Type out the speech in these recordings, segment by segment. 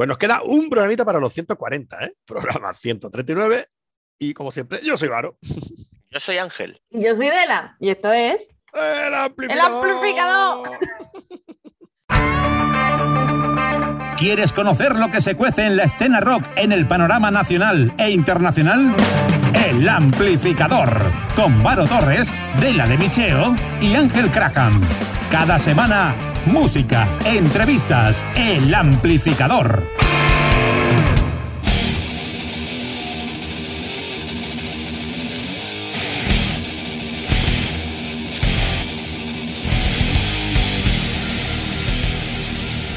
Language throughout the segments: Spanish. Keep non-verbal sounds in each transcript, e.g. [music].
Pues nos queda un programita para los 140, ¿eh? [laughs] Programa 139. Y como siempre, yo soy Varo. Yo soy Ángel. Y yo soy Dela. Y esto es. ¡El amplificador! ¡El amplificador! [laughs] ¿Quieres conocer lo que se cuece en la escena rock en el panorama nacional e internacional? El Amplificador, con Varo Torres, Dela de Micheo y Ángel Craham. Cada semana, música, entrevistas, El Amplificador.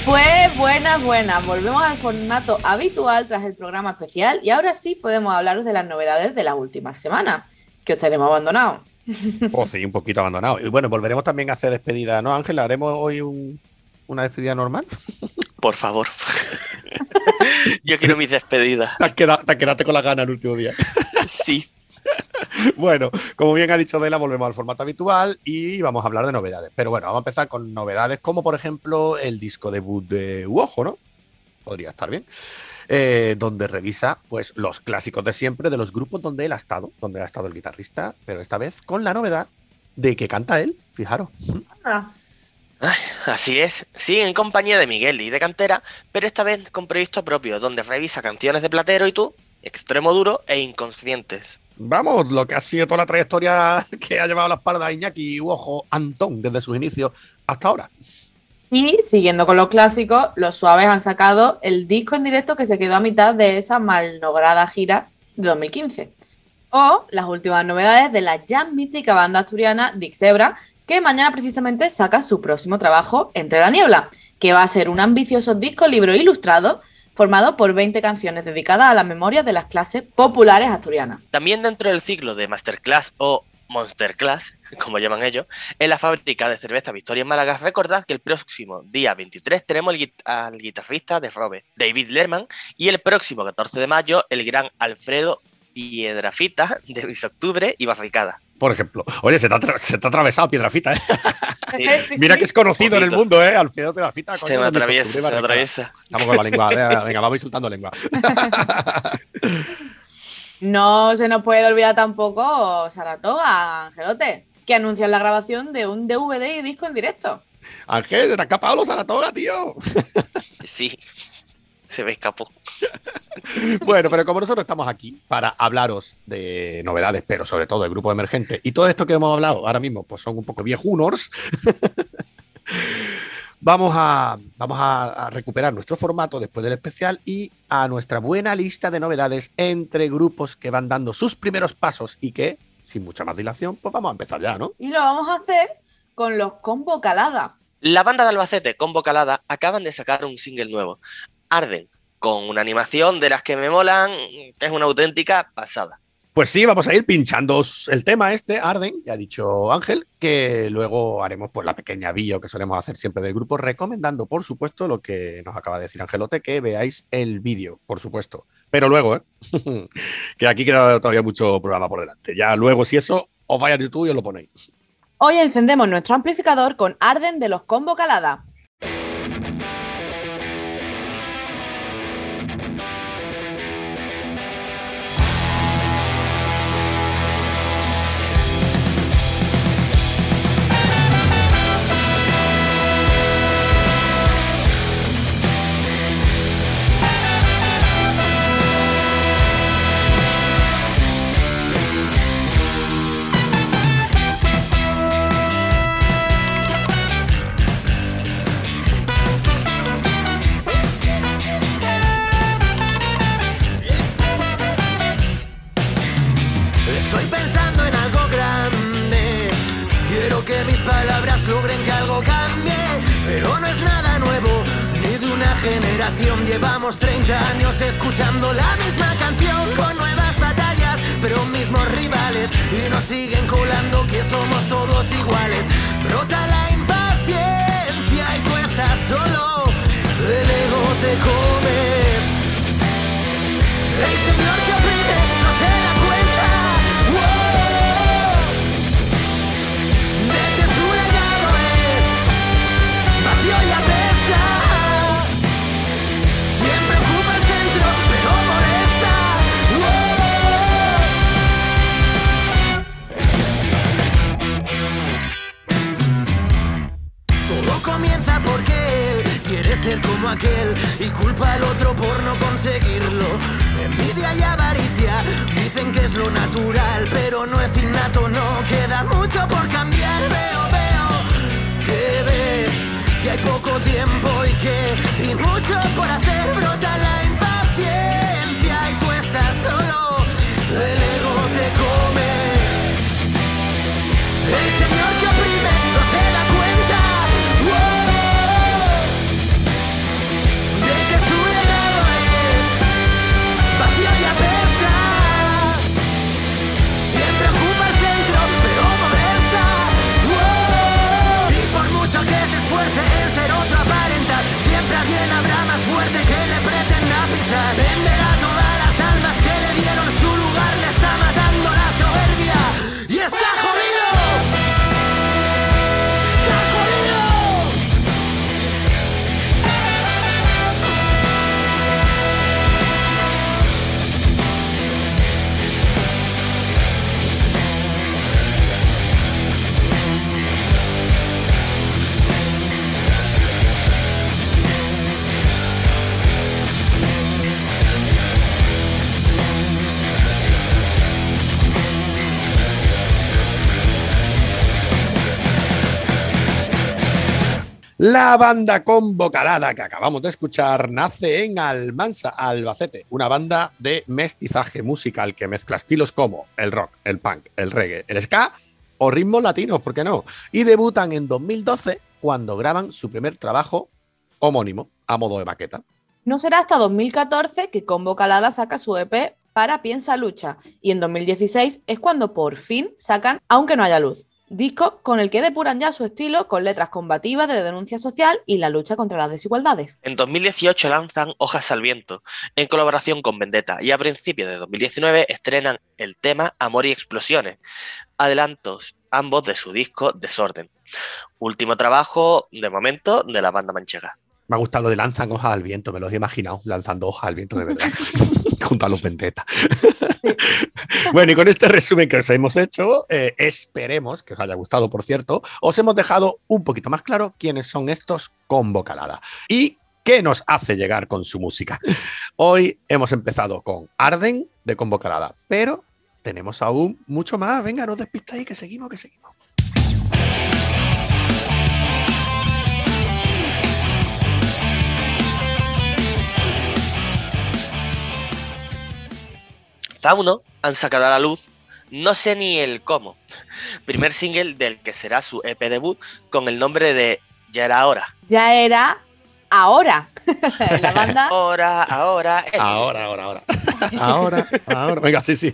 Pues buenas, buenas. Volvemos al formato habitual tras el programa especial y ahora sí podemos hablaros de las novedades de las últimas semanas, que os tenemos abandonado. [laughs] Oh, sí, un poquito abandonado. Y bueno, volveremos también a hacer despedida, ¿no, Ángel? ¿Haremos hoy un- una despedida normal? [laughs] Por favor. [laughs] Yo quiero mis despedidas. Te, quedado- te quedaste con la gana el último día. Sí. Bueno, como bien ha dicho Dela, volvemos al formato habitual y vamos a hablar de novedades. Pero bueno, vamos a empezar con novedades como, por ejemplo, el disco debut de Uojo, ¿no? Podría estar bien. Eh, donde revisa pues los clásicos de siempre de los grupos donde él ha estado, donde ha estado el guitarrista, pero esta vez con la novedad de que canta él, fijaros. Ah, Ay, así es. Sigue en compañía de Miguel y de Cantera, pero esta vez con proyecto propio, donde revisa canciones de Platero y tú, Extremo Duro e Inconscientes. Vamos, lo que ha sido toda la trayectoria [laughs] que ha llevado a la espalda Iñaki Uojo Antón desde sus inicios hasta ahora. Y siguiendo con los clásicos, los suaves han sacado el disco en directo que se quedó a mitad de esa malograda gira de 2015. O las últimas novedades de la ya mítica banda asturiana Dixebra, que mañana precisamente saca su próximo trabajo, Entre la Niebla, que va a ser un ambicioso disco libro ilustrado formado por 20 canciones dedicadas a la memoria de las clases populares asturianas. También dentro del ciclo de Masterclass o Monsterclass, como llaman ellos, en la fábrica de cerveza Victoria en Málaga, recordad que el próximo día 23 tenemos el al guitarrista de Robe, David Lerman, y el próximo 14 de mayo el gran Alfredo Piedrafita de Bis Octubre y Barricada. Por ejemplo. Oye, se te ha, se te ha atravesado Piedrafita, ¿eh? [laughs] Sí, Sí, [laughs] Mira sí. que es conocido en el mundo, ¿eh? Alfredo Piedrafita. Se me atraviesa, se me atraviesa. Estamos con la lengua. Venga, vamos insultando lengua. [laughs] No se nos puede olvidar tampoco Saratoga, Angelote, que anuncian la grabación de un DVD y disco en directo. Ángel, te ha escapado los Saratoga, tío. Sí, se me escapó. [laughs] Bueno, pero como nosotros estamos aquí para hablaros de novedades, pero sobre todo del grupo emergente, y todo esto que hemos hablado ahora mismo, pues son un poco viejunors. [laughs] Vamos a, vamos a, a recuperar nuestro formato después del especial y a nuestra buena lista de novedades entre grupos que van dando sus primeros pasos y que, sin mucha más dilación, pues vamos a empezar ya, ¿no? Y lo vamos a hacer con los Combo Calada. La banda de Albacete con Bocalada acaban de sacar un single nuevo, Arden, con una animación de las que me molan, que es una auténtica pasada. Pues sí, vamos a ir pinchando el tema este, Arden, ya ha dicho Ángel, que luego haremos pues la pequeña bio que solemos hacer siempre del grupo, recomendando, por supuesto, lo que nos acaba de decir Angelote, que veáis el vídeo, por supuesto. Pero luego, ¿eh? [laughs] que aquí queda todavía mucho programa por delante. Ya luego, si eso, os vais a YouTube y os lo ponéis. Hoy encendemos nuestro amplificador con Arden de los Combo Calada. Pero no es nada nuevo, ni de una generación. Llevamos 30 años escuchando la misma canción con nuevas batallas, pero mismos rivales. Y nos siguen colando que somos todos iguales. Brota la impaciencia y tú estás solo. El ego te come. El señor que oprime no se culpa al otro por no conseguirlo. Envidia y avaricia dicen que es lo natural, pero no es innato, no queda mucho por cambiar. Veo, veo que ves que hay poco tiempo y que y mucho por hacer brota la impaciencia y estás solo. El ego te come. El La banda convocalada que acabamos de escuchar nace en Almansa, Albacete, una banda de mestizaje musical que mezcla estilos como el rock, el punk, el reggae, el ska o ritmos latinos, ¿por qué no? Y debutan en 2012 cuando graban su primer trabajo homónimo a modo de maqueta. No será hasta 2014 que Combo Calada saca su EP para Piensa Lucha y en 2016 es cuando por fin sacan Aunque no haya luz, disco con el que depuran ya su estilo con letras combativas de denuncia social y la lucha contra las desigualdades. En 2018 lanzan Hojas al Viento, en colaboración con Vendetta, y a principios de 2019 estrenan el tema Amor y Explosiones, adelantos ambos de su disco Desorden. Último trabajo, de momento, de la banda manchega. Me ha gustado lo de lanzan hojas al viento, me lo he imaginado, lanzando hojas al viento de verdad, [laughs] [laughs] junto a los vendetas. [laughs] bueno, y con este resumen que os hemos hecho, eh, esperemos que os haya gustado, por cierto, os hemos dejado un poquito más claro quiénes son estos Convocalada y qué nos hace llegar con su música. Hoy hemos empezado con Arden de Convocalada, pero tenemos aún mucho más. Venga, no despistáis, que seguimos, que seguimos. Fauno han sacado a la luz No sé ni el cómo, [laughs] primer single del que será su EP debut con el nombre de Ya era hora. Ya era ahora. [laughs] la banda [laughs] Ahora, ahora, el- Ahora, ahora, ahora. Ahora, ahora. Venga, sí, sí.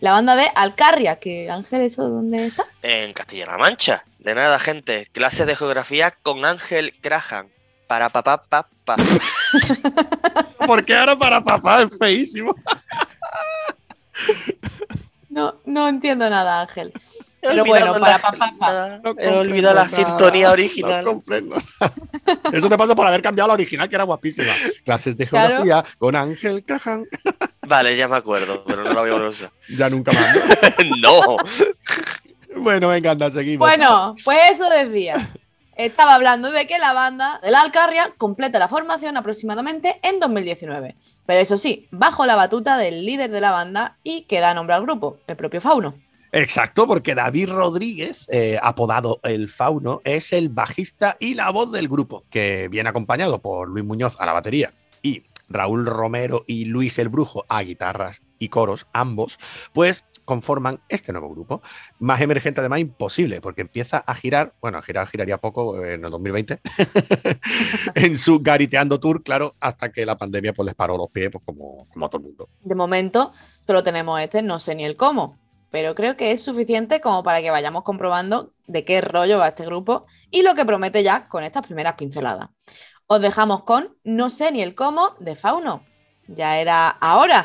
La banda de Alcarria, que Ángel, ¿eso dónde está? en Castilla-La Mancha. De nada, gente. Clase de geografía con Ángel Crahan. Para papá, papá. Porque ahora para papá es feísimo. No, no entiendo nada, Ángel. [laughs] Pero bueno, para papá, papá. No He olvidado la sintonía original. No comprendo. Eso te pasa por haber cambiado la original, que era guapísima. Clases de Claro. geografía con Ángel Cajan. [laughs] Vale, ya me acuerdo, pero no la voy a usar. Ya nunca más. [laughs] no. bueno, venga, anda, seguimos. Bueno, pues eso decía. Estaba hablando de que la banda de la Alcarria completa la formación aproximadamente en 2019. Pero eso sí, bajo la batuta del líder de la banda y que da nombre al grupo, el propio Fauno. Exacto, porque David Rodríguez, eh, apodado El Fauno, es el bajista y la voz del grupo, que viene acompañado por Luis Muñoz a la batería y Raúl Romero y Luis el Brujo a guitarras y coros, ambos, pues conforman este nuevo grupo. Más emergente además imposible, porque empieza a girar, bueno, a girar giraría poco en el 2020, [laughs] en su Gariteando Tour, claro, hasta que la pandemia pues les paró los pies, pues como, como a todo el mundo. De momento solo tenemos este, no sé ni el cómo, pero creo que es suficiente como para que vayamos comprobando de qué rollo va este grupo y lo que promete ya con estas primeras pinceladas. Os dejamos con No sé ni el cómo de Fauno. Ya era ahora.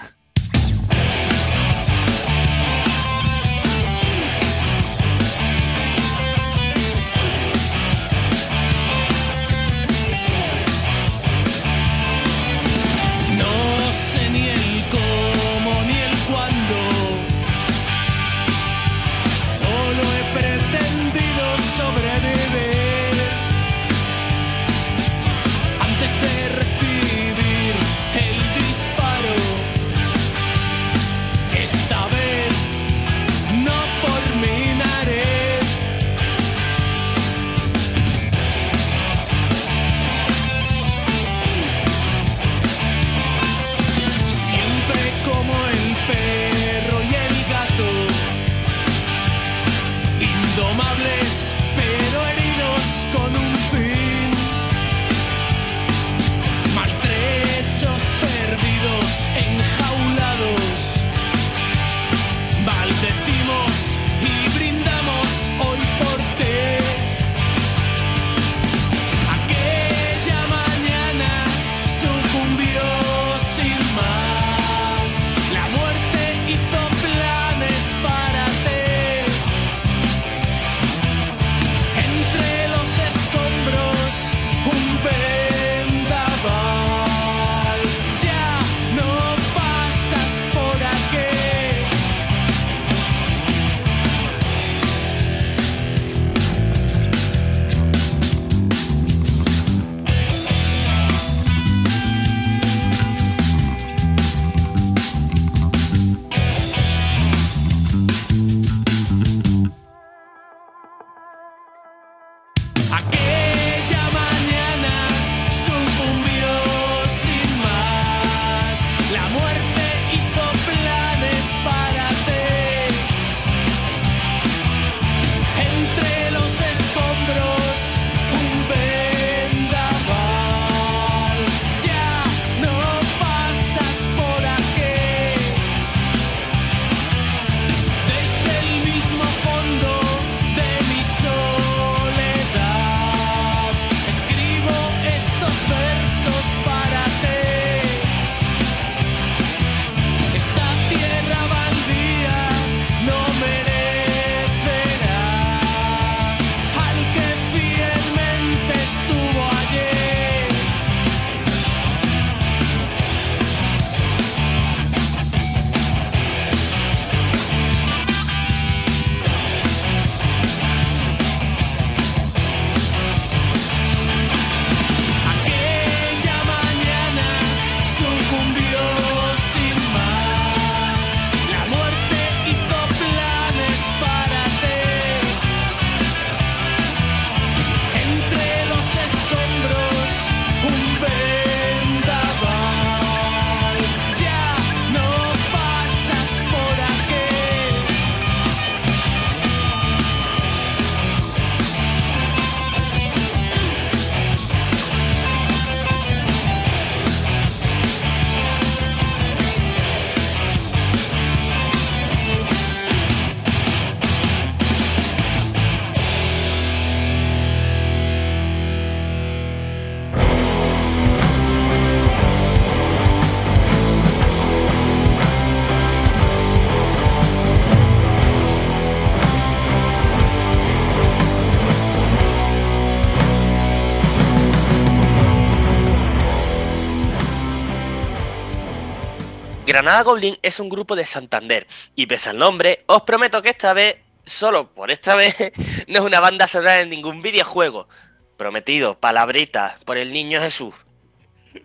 Granada Goblin es un grupo de Santander y pese al nombre, os prometo que esta vez, solo por esta vez, [laughs] no es una banda sonora en ningún videojuego. Prometido, palabrita, por el niño Jesús.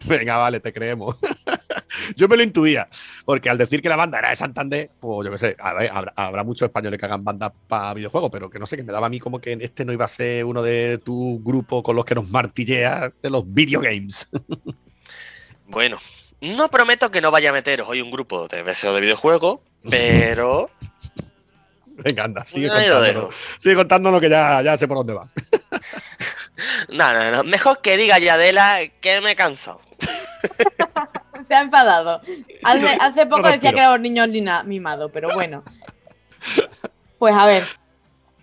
Venga, vale, te creemos. [laughs] yo me lo intuía, porque al decir que la banda era de Santander, pues yo qué sé, a ver, habrá, habrá muchos españoles que hagan bandas para videojuegos, pero que no sé, que me daba a mí como que este no iba a ser uno de tu grupo con los que nos martilleas de los videogames. [laughs] Bueno, no prometo que no vaya a meteros hoy un grupo de deseo de videojuegos, pero [laughs] Venga, anda, sigue lo contándonos. Sigue contándonos que ya, ya sé por dónde vas. [laughs] no, no, no. Mejor que diga Yadela que me he cansado. [laughs] Se ha enfadado. Hace, hace poco decía que era un niño mimado, pero bueno. Pues a ver.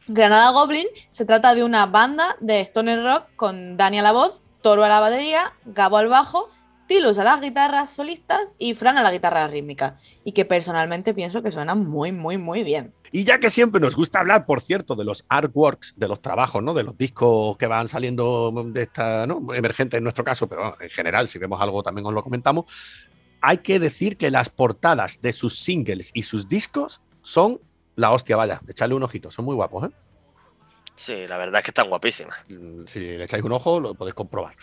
Granada Goblin se trata de una banda de stoner rock con Dani a la voz, Toro a la batería, Gabo al bajo, Tilus a las guitarras solistas y Fran a la guitarra rítmica. Y que personalmente pienso que suenan muy, muy, muy bien. Y ya que siempre nos gusta hablar, por cierto, de los artworks, de los trabajos, ¿no? De los discos que van saliendo de esta, ¿no? Emergente en nuestro caso, pero en general, si vemos algo también os lo comentamos. Hay que decir que las portadas de sus singles y sus discos son la hostia, vaya. Echarle un ojito, son muy guapos, ¿eh? Sí, la verdad es que están guapísimas. Mm, Si le echáis un ojo, lo podéis comprobar.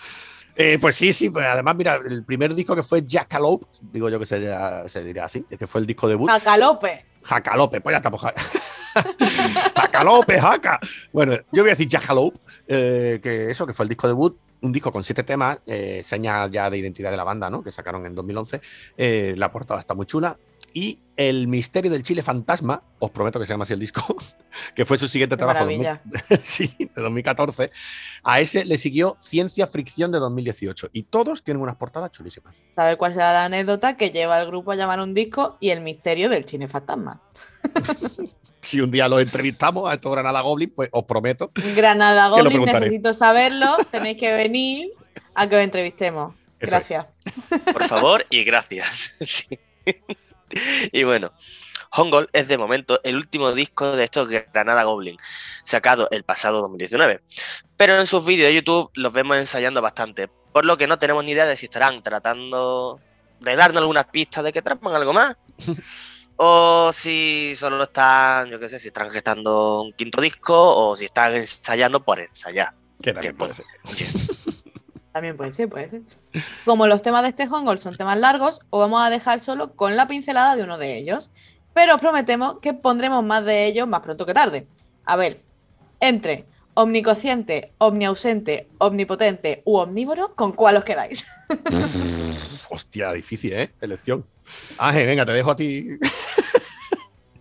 Eh, pues sí, sí, pues además, mira, el primer disco que fue Jackalope, digo yo que se, se diría así, que fue el disco debut. Jacalope. Jacalope, pues ya estamos. ja- [laughs] Jacalope, jaca. Bueno, yo voy a decir Jacalope, eh, que eso, que fue el disco debut, un disco con siete temas, eh, señas ya de identidad de la banda, ¿no? Que sacaron en 2011. Eh, la portada está muy chula. Y El misterio del Chile Fantasma, os prometo que se llama así el disco, [laughs] que fue su siguiente Qué trabajo maravilla. [laughs] sí, de 2014. A ese le siguió Ciencia Fricción de 2018. Y todos tienen unas portadas chulísimas. Saber cuál será la anécdota que lleva al grupo a llamar un disco y el misterio del cine fantasma. [laughs] Si un día los entrevistamos a estos Granada Goblin, pues os prometo Granada Que lo Goblin, necesito saberlo. Tenéis que venir a que os entrevistemos. Eso Gracias. Por favor y gracias. Sí. [laughs] Y bueno, Hongol es de momento el último disco de estos Granada Goblin, sacado el pasado 2019. Pero en sus vídeos de YouTube los vemos ensayando bastante, por lo que no tenemos ni idea de si estarán tratando de darnos algunas pistas de que traman algo más. [laughs] O si solo están, yo qué sé, si están gestando un quinto disco o si están ensayando por ensayar. que también puede puede ser. ser. También puede ser, puede ser. Como los temas de este Hongol son temas largos, os vamos a dejar solo con la pincelada de uno de ellos. Pero os prometemos que pondremos más de ellos más pronto que tarde. A ver, entre omniconsciente, omniausente, omnipotente u omnívoro, ¿con cuál os quedáis? [laughs] Hostia, difícil, ¿eh? Elección. Ángel, venga, te dejo a ti. [laughs]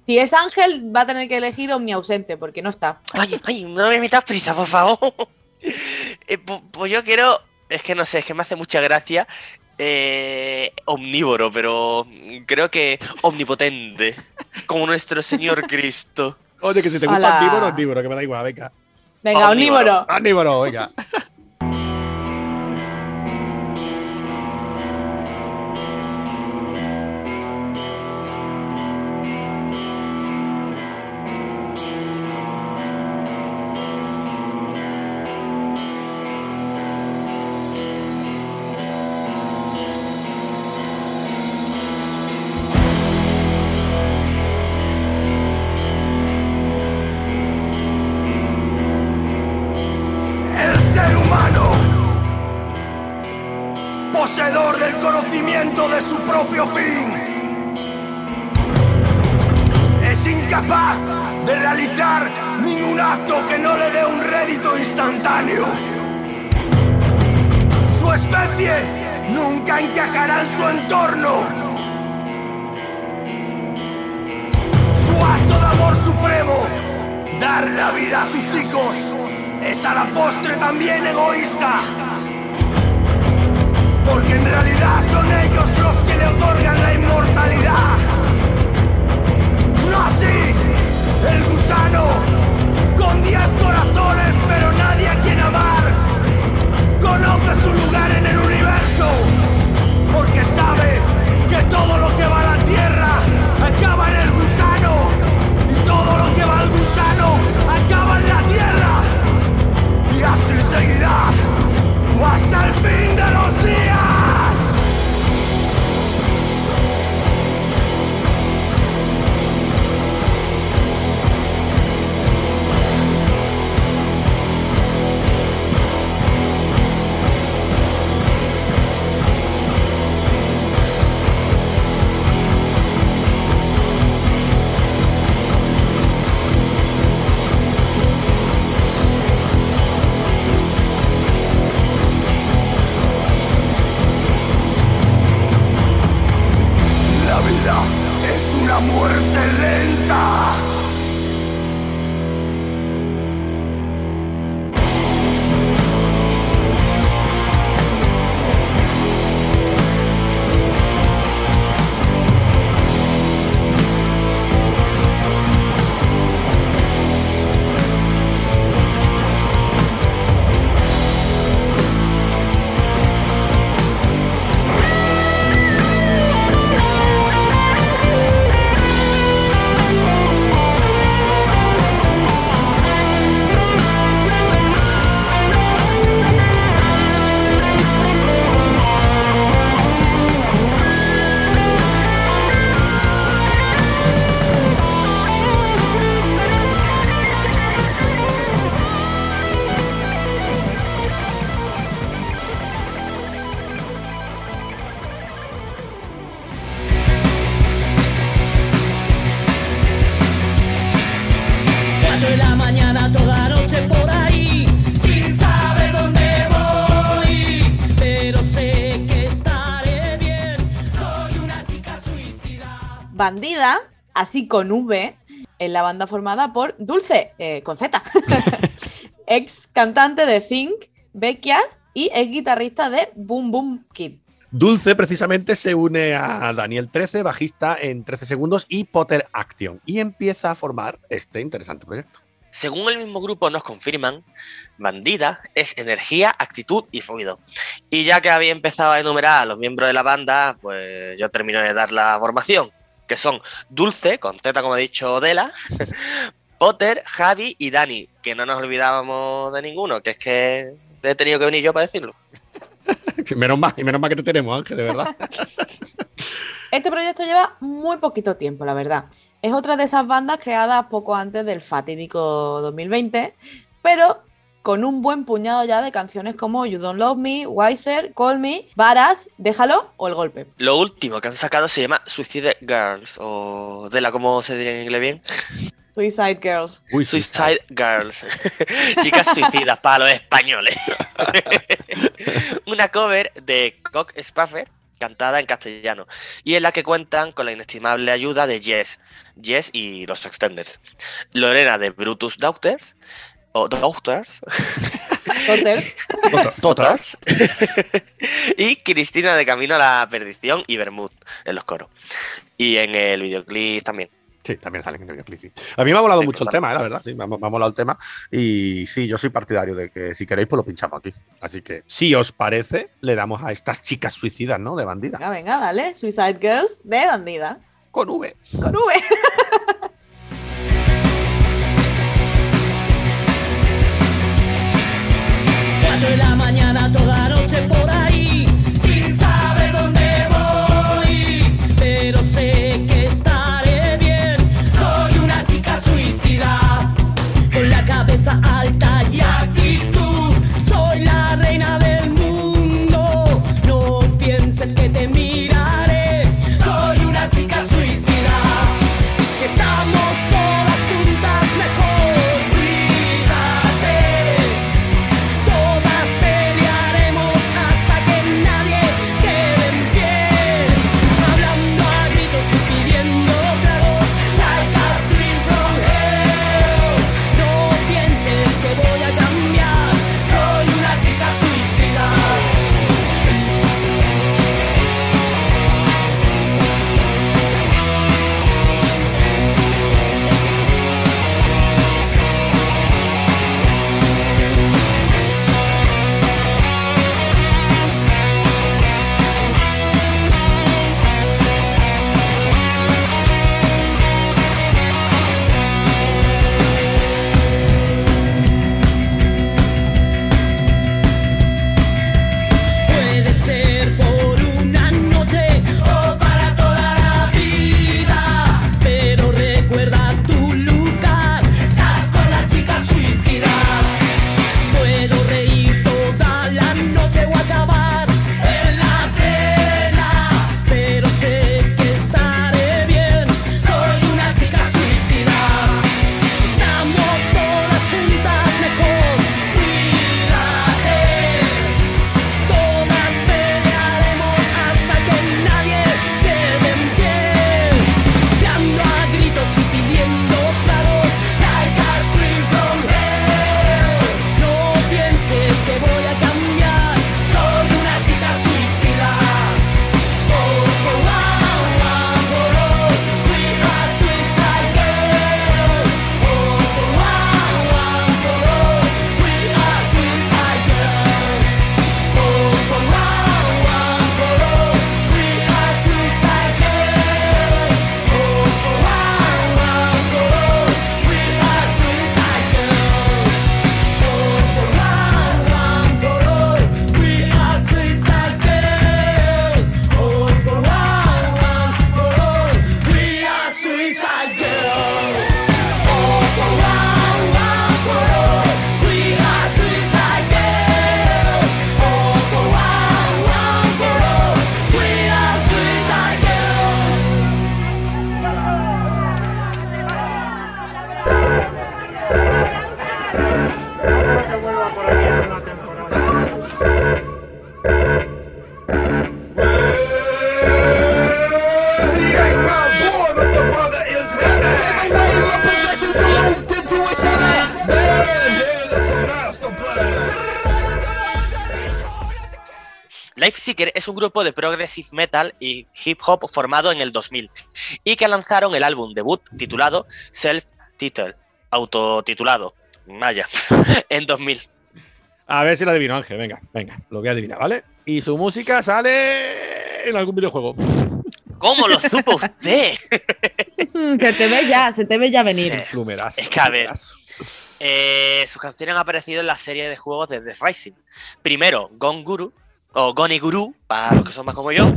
Si es Ángel, va a tener que elegir omniausente, porque no está. Ay, ay, no me metas prisa, por favor. [laughs] Eh, pu- pues yo quiero. Es que no sé, es que me hace mucha gracia. eh, omnívoro, pero creo que omnipotente. Como nuestro Señor [laughs] Cristo. Oye, que si te gusta Hola. omnívoro, omnívoro, que me da igual, venga. Venga, Omnívoro. omnívoro. Omnívoro, venga. [laughs] así con V, en la banda formada por Dulce, eh, con Z, [laughs] ex cantante de Think, Beckias y ex guitarrista de Boom Boom Kid. Dulce precisamente se une a Daniel 13, bajista en 13 segundos y Potter Action y empieza a formar este interesante proyecto. Según el mismo grupo nos confirman, Bandida es energía, actitud y fluido. Y ya que había empezado a enumerar a los miembros de la banda, pues yo termino de dar la formación, que son Dulce, con Z como he dicho, Dela, [laughs] Potter, Javi y Dani, que no nos olvidábamos de ninguno, que es que he tenido que venir yo para decirlo. [laughs] Menos mal, y menos mal que te tenemos, Ángel, de verdad. [laughs] Este proyecto lleva muy poquito tiempo, la verdad. Es otra de esas bandas creadas poco antes del fatídico 2020, pero con un buen puñado ya de canciones como You Don't Love Me, Wiser, Call Me, Varas, Déjalo o El Golpe. Lo último que han sacado se llama Suicide Girls, o de la ¿cómo se diría en inglés bien? Suicide Girls. Uy, sí, Suicide Girls. [laughs] Chicas suicidas para los españoles. [laughs] Una cover de Cock Spaffer cantada en castellano y en la que cuentan con la inestimable ayuda de Jess, Jess y los Extenders, Lorena de Brutus Daughters o Daughters, Daughters. [laughs] Y Cristina de Camino a la Perdición y Bermud en los coros y en el videoclip también. Sí, también salen en el videoclip. sí. A mí me ha molado Sí, mucho el tema, eh, la verdad. Sí, me ha, me ha molado el tema. Y sí, yo soy partidario de que si queréis, pues lo pinchamos aquí. Así que, si os parece, le damos a estas chicas suicidas, ¿no? De bandida. Venga, venga, dale. Suicide Girls de Bandida. Con V. Con V. mañana toda noche por Life Seeker es un grupo de progressive metal y hip hop formado en el 2000 y que lanzaron el álbum debut titulado Self Title, autotitulado, vaya, [laughs] en 2000. A ver si lo adivino, Ángel. Venga, venga, lo voy a adivinar, ¿vale? Y su música sale en algún videojuego. ¿Cómo lo supo usted? [laughs] se te ve ya, se te ve ya venir. Sí. Plumerazo. Es que, a ver. Eh, sus canciones han aparecido en la serie de juegos de The Rising. Primero, Gone Guru, o Goni Guru, para los que son más como yo,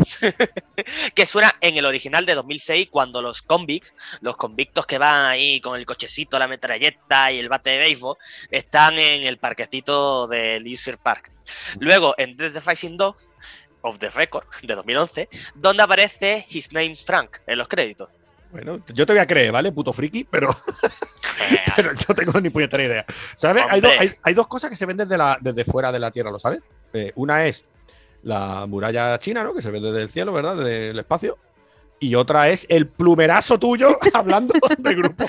[laughs] que suena en el original de 2006 cuando los convicts, los convictos que van ahí con el cochecito, la metralleta y el bate de béisbol, están en el parquecito del User Park. Luego, en The Rising 2, of the Record, de 2011, donde aparece His Name's Frank en los créditos. Bueno, yo te voy a creer, ¿vale? Puto friki, pero, [laughs] pero no tengo ni puñetera idea. ¿Sabes? Hay, Hombre. dos- hay- hay dos cosas que se ven desde, la, desde fuera de la Tierra, ¿lo sabes? Eh, una es la muralla china, ¿no? Que se ve desde el cielo, ¿verdad? Desde el espacio. Y otra es el plumerazo tuyo [laughs] hablando del grupo.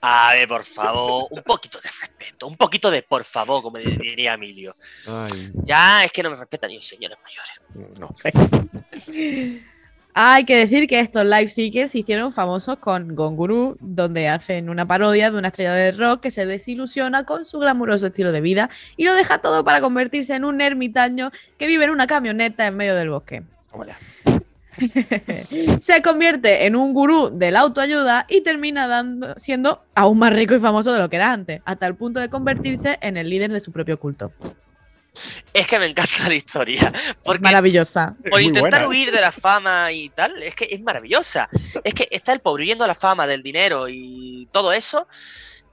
A ver, por favor, un poquito de respeto, un poquito de por favor, como diría Emilio. Ay, Ya es que no me respetan ni los señores mayores. no. [laughs] Hay que decir que estos live seekers se hicieron famosos con Gonguru, donde hacen una parodia de una estrella de rock que se desilusiona con su glamuroso estilo de vida y lo deja todo para convertirse en un ermitaño que vive en una camioneta en medio del bosque. [laughs] Se convierte en un gurú de la autoayuda y termina dando, siendo aún más rico y famoso de lo que era antes, hasta el punto de convertirse en el líder de su propio culto. Es que me encanta la historia. Porque Maravillosa. Por intentar buena, huir de la fama y tal, es que es maravillosa. Es que está el pobre huyendo de la fama, del dinero y todo eso.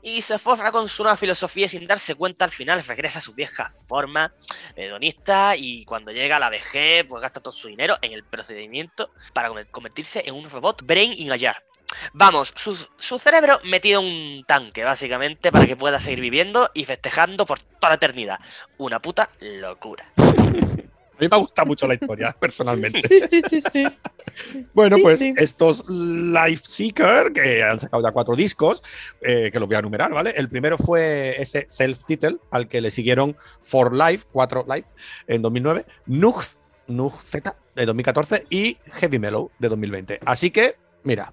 Y se forra con su nueva filosofía y sin darse cuenta al final regresa a su vieja forma hedonista y cuando llega a la vejez pues gasta todo su dinero en el procedimiento para conver- convertirse en un robot brain in a jar. Vamos, su, su cerebro metido en un tanque básicamente para que pueda seguir viviendo y festejando por toda la eternidad. Una puta locura. [laughs] A mí me gusta mucho la historia, [laughs] personalmente. Sí, sí, sí, sí. Bueno, Sí, pues sí. estos Life Seeker, que han sacado ya cuatro discos, eh, que los voy a enumerar, ¿vale? El primero fue ese Self-Title, al que le siguieron For Life, 4 Life, en 2009, Nug, Nug Z, de 2014, y Heavy Mellow, de 2020. Así que, mira,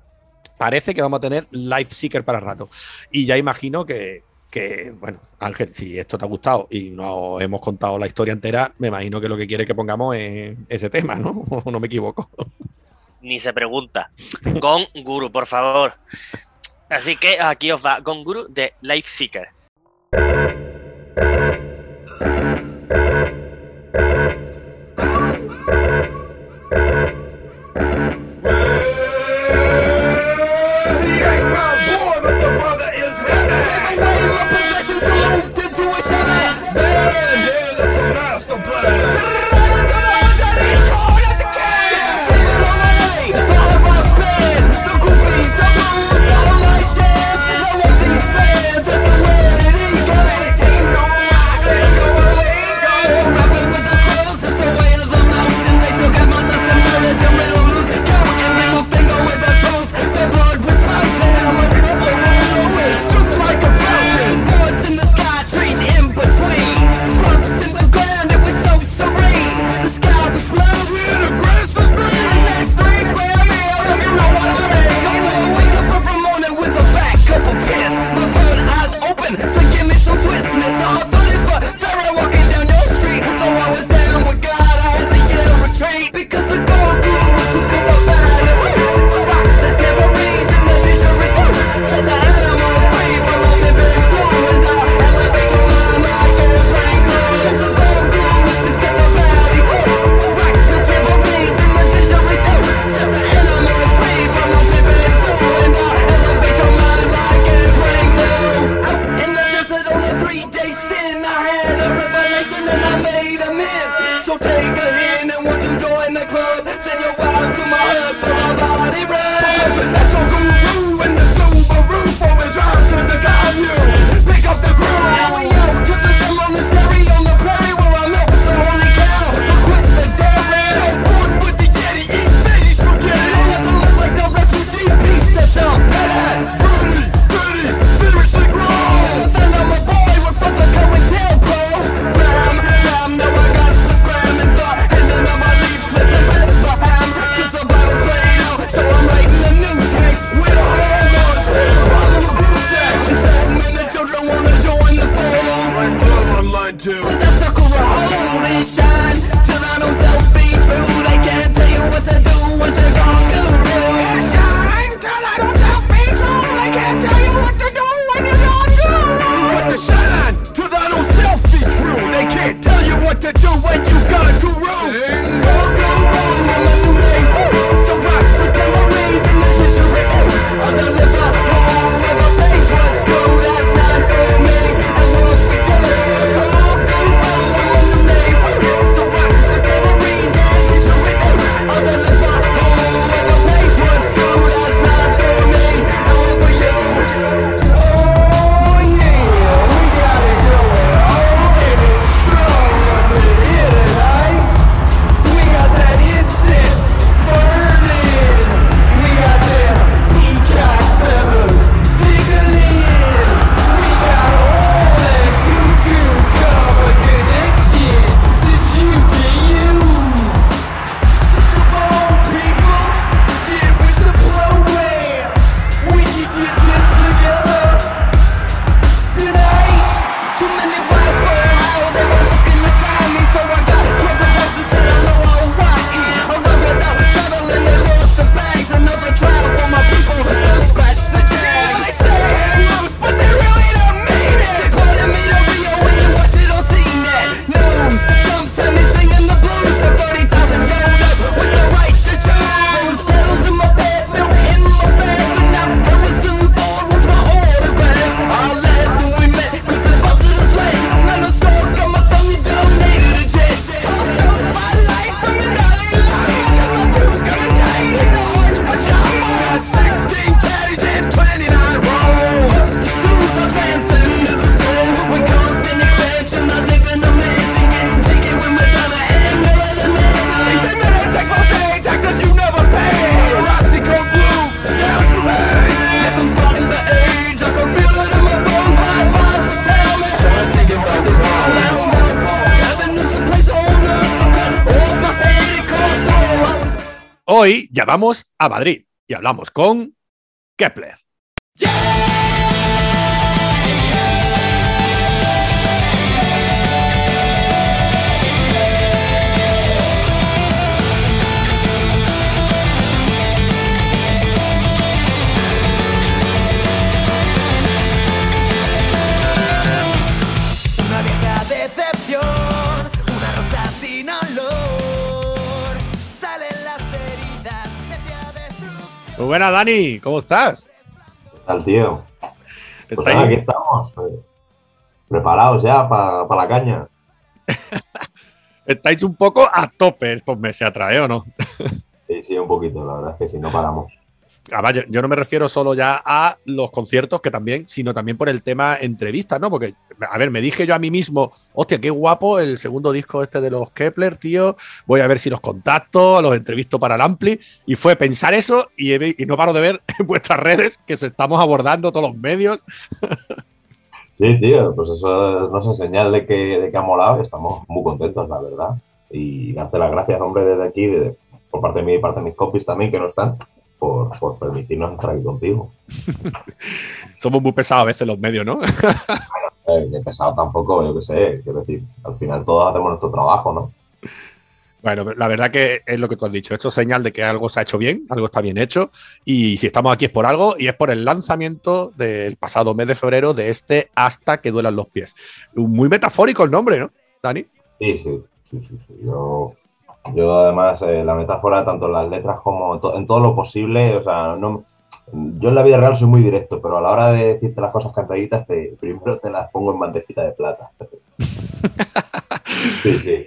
parece que vamos a tener Life Seeker para rato. Y ya imagino que, bueno, Ángel, si esto te ha gustado y no hemos contado la historia entera, me imagino que lo que quiere que pongamos es ese tema, ¿no? [laughs] ¿O no me equivoco? Ni se pregunta. Con Guru, por favor. Así que aquí os va Con Guru de Life Seeker. A master Llamamos a Madrid y hablamos con Kepler. Buena, Dani, ¿cómo estás? ¿Qué tal, tío? Pues nada, aquí estamos. eh, Preparados ya para la caña. [laughs] Estáis un poco a tope estos meses atrás, ¿eh, ¿o no? Sí, sí, un poquito, la verdad es que si no paramos. Además, yo, yo no me refiero solo ya a los conciertos, que también, sino también por el tema entrevistas, ¿no? Porque, a ver, me dije yo a mí mismo, hostia, qué guapo el segundo disco este de los Kepler, tío. Voy a ver si los contacto, los entrevisto para el Ampli. Y fue pensar eso y, no paro de ver [laughs] en vuestras redes que se estamos abordando todos los medios. [laughs] Sí, tío, pues eso no es señal de que, de que ha molado estamos muy contentos, la verdad. Y darte las gracias, hombre, desde aquí, por parte de mí y parte de mis compis también que no están, por, por permitirnos estar aquí contigo. [laughs] Somos muy pesados a veces los medios, ¿no? [laughs] Eh, de pesado tampoco, yo qué sé, quiero decir, al final todos hacemos nuestro trabajo, ¿no? Bueno, la verdad que es lo que tú has dicho. Esto es señal de que algo se ha hecho bien, algo está bien hecho. Y si estamos aquí es por algo y es por el lanzamiento del pasado mes de febrero de este Hasta que duelan los pies. Muy metafórico el nombre, ¿no, Dani? Sí, sí, sí, sí, sí. Yo, yo además, eh, la metáfora, tanto en las letras como en, to- en todo lo posible, o sea, no, yo en la vida real soy muy directo, pero a la hora de decirte las cosas cantaditas, te, primero te las pongo en bandejita de plata. [laughs] Sí, sí.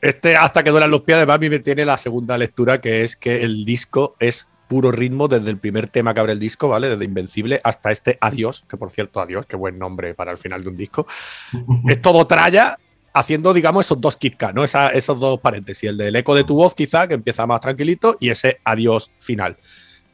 Este Hasta que duelan los pies, además, me tiene la segunda lectura, que es que el disco es puro ritmo desde el primer tema que abre el disco, ¿vale? Desde Invencible hasta este Adiós, que por cierto, Adiós, qué buen nombre para el final de un disco. [laughs] es todo tralla haciendo, digamos, esos dos Kit Kat, ¿no? Esa- esos dos paréntesis, el del eco de tu voz, quizá, que empieza más tranquilito, y ese adiós final.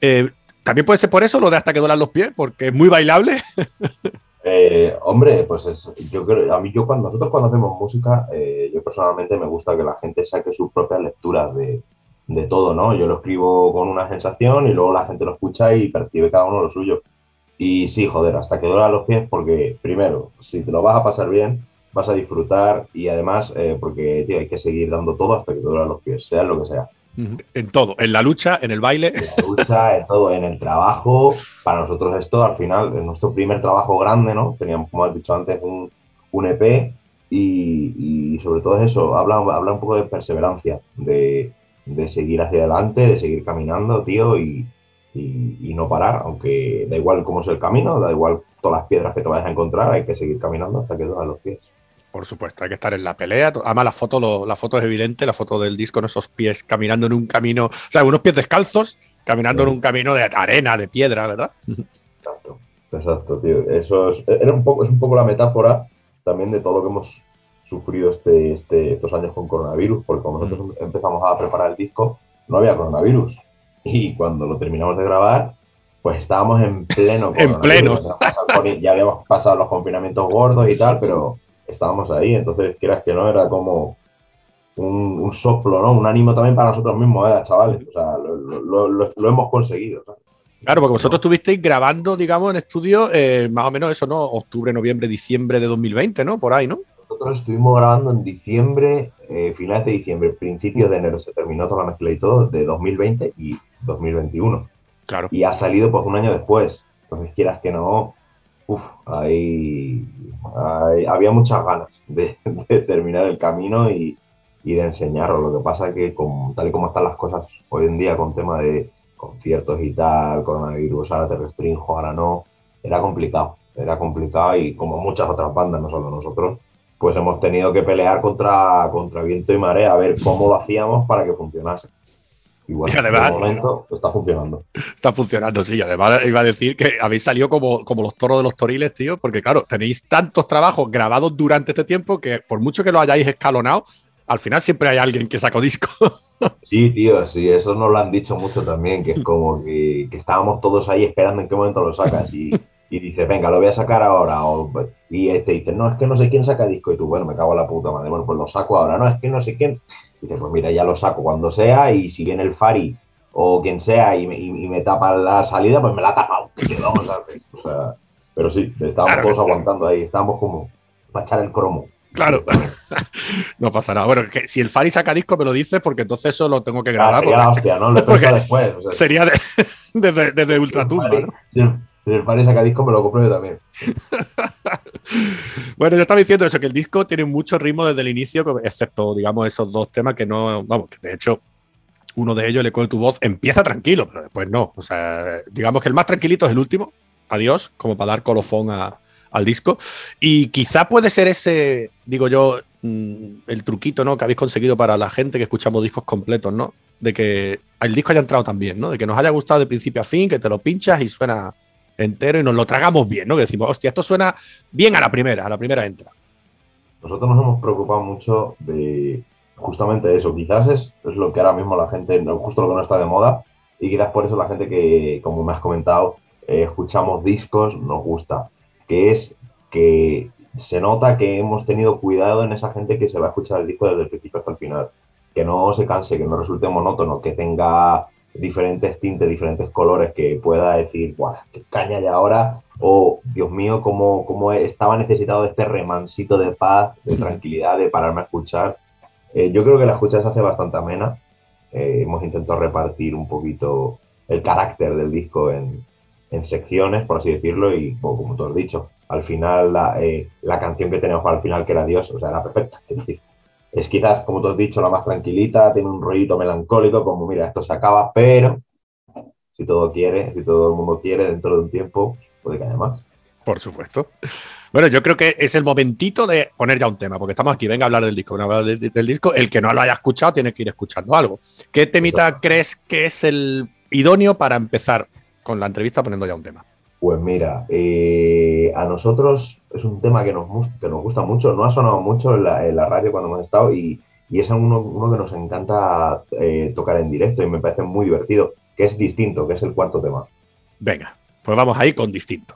Eh, También puede ser por eso lo de hasta que duelan los pies, porque es muy bailable. [laughs] Eh, hombre, pues es, yo creo, a mí yo cuando nosotros cuando hacemos música, eh, yo personalmente me gusta que la gente saque sus propias lecturas de, de todo, ¿no? Yo lo escribo con una sensación y luego la gente lo escucha y percibe cada uno lo suyo. Y sí, joder, hasta que duelan los pies, porque primero, si te lo vas a pasar bien, vas a disfrutar y además, eh, porque tío, hay que seguir dando todo hasta que duelan los pies, sea lo que sea. En todo, en la lucha, en el baile. En la lucha, [laughs] en todo, en el trabajo. Para nosotros esto, al final, es nuestro primer trabajo grande, ¿no? Teníamos, como has dicho antes, un, un EP y, y sobre todo es eso, habla, habla un poco de perseverancia, de, de seguir hacia adelante, de seguir caminando, tío, y, y, y no parar, aunque da igual cómo es el camino, da igual todas las piedras que te vayas a encontrar, hay que seguir caminando hasta que duelen los pies. Por supuesto, hay que estar en la pelea. Además, la foto, lo- la foto es evidente, la foto del disco con esos pies caminando en un camino, o sea, unos pies descalzos, caminando en un camino de arena, de piedra, ¿verdad? Exacto, exacto, tío. Eso es, era un poco, es un poco la metáfora también de todo lo que hemos sufrido este, este, estos años con coronavirus, porque cuando nosotros empezamos a preparar el disco, no había coronavirus. Y cuando lo terminamos de grabar, pues estábamos en pleno [laughs] En pleno. Ya habíamos pasado los confinamientos gordos y tal, pero estábamos ahí. Entonces, quieras que no, era como un, un soplo, ¿no? Un ánimo también para nosotros mismos, ¿eh, chavales? O sea, lo, lo- lo- lo hemos conseguido. ¿sabes? Claro, porque vosotros estuvisteis grabando, digamos, en estudio, eh, más o menos eso, ¿no? Octubre, noviembre, diciembre de 2020, ¿no? Por ahí, ¿no? Nosotros estuvimos grabando en diciembre, eh, finales de diciembre, principios de enero, se terminó toda la mezcla y todo, de 2020 y 2021. Claro. Y ha salido pues un año después. Entonces, quieras que no, uf, ahí, había muchas ganas de, [laughs] terminar el camino y, de enseñarlo. Lo que pasa es que con, tal y como están las cosas hoy en día con tema de conciertos y tal, coronavirus, ahora te restringo, ahora no, era complicado. Era complicado y como muchas otras bandas, no solo nosotros, pues hemos tenido que pelear contra, contra viento y marea a ver cómo lo hacíamos para que funcionase. Igual, Y además- de momento está funcionando. Está funcionando, sí. Además, iba a decir que habéis salido como, como los toros de los toriles, tío, porque claro, tenéis tantos trabajos grabados durante este tiempo que por mucho que lo hayáis escalonado, al final siempre hay alguien que sacó disco. [laughs] Sí, tío, sí, eso nos lo han dicho mucho también, que es como que, que estábamos todos ahí esperando en qué momento lo sacas y, y dices, venga, lo voy a sacar ahora. O, y este dice, no, es que no sé quién saca disco. Y tú, bueno, me cago en la puta madre, bueno, pues lo saco ahora. No, es que no sé quién. Dices, pues mira, ya lo saco cuando sea y si viene el Fari o quien sea y me, y- me tapa la salida, pues me la ha tapado. [laughs] ¿Qué vamos a hacer? O sea, pero sí, estábamos Claro todos aguantando ahí, estábamos como para echar el cromo. Claro. [laughs] no pasa nada. Bueno, que si el Fari saca disco, me lo dices, porque entonces eso lo tengo que Ah, grabar. sería la porque hostia, ¿no? Lo [laughs] he porque pensado después. O sea, sería de- desde, desde Ultratumba, ¿no? Si el Fari saca disco, me lo compro yo también. [laughs] Bueno, yo estaba diciendo eso, que el disco tiene mucho ritmo desde el inicio, excepto, digamos, esos dos temas que no, vamos, que de hecho, uno de ellos, el eco de tu voz, empieza tranquilo, pero después no. O sea, digamos que el más tranquilito es el último, adiós, como para dar colofón a- al disco. Y quizá puede ser ese, digo yo, mm, el truquito, ¿no? Que habéis conseguido para la gente que escuchamos discos completos, ¿no? De que el disco haya entrado también, ¿no? De que nos haya gustado de principio a fin, que te lo pinchas y suena entero y nos lo tragamos bien, ¿no? Que decimos, hostia, esto suena bien a la primera, a la primera entra. Nosotros nos hemos preocupado mucho de justamente eso. Quizás es, es lo que ahora mismo la gente, justo lo que no está de moda, y quizás por eso la gente que, como me has comentado, eh, escuchamos discos, nos gusta. Que es que se nota que hemos tenido cuidado en esa gente que se va a escuchar el disco desde el principio hasta el final. Que no se canse, que no resulte monótono, que tenga diferentes tintes, diferentes colores, que pueda decir, ¡guau! ¡Qué caña ya ahora! O, Dios mío, cómo, cómo estaba necesitado de este remansito de paz, de tranquilidad, de pararme a escuchar. Eh, yo creo que la escucha se hace bastante amena. Eh, hemos intentado repartir un poquito el carácter del disco en, en secciones, por así decirlo, y como tú has dicho, al final la, eh, la canción que tenemos para el final, que era Dios, o sea, era perfecta. Es decir, es quizás, como tú has dicho, la más tranquilita, tiene un rollito melancólico, como mira, esto se acaba, pero si todo quiere, si todo el mundo quiere, dentro de un tiempo, puede que haya más. Por supuesto. Bueno, yo creo que es el momentito de poner ya un tema, porque estamos aquí, venga a hablar del disco. Venga a hablar de- de- del disco. El que no lo haya escuchado tiene que ir escuchando algo. ¿Qué temita Exacto. crees que es el idóneo para empezar con la entrevista poniendo ya un tema? Pues mira, eh, a nosotros es un tema que nos, que nos gusta mucho, no ha sonado mucho en la, radio cuando hemos estado y, y es uno, uno que nos encanta eh, tocar en directo y me parece muy divertido, que es distinto, que es el cuarto tema. Venga, pues vamos ahí con distinto.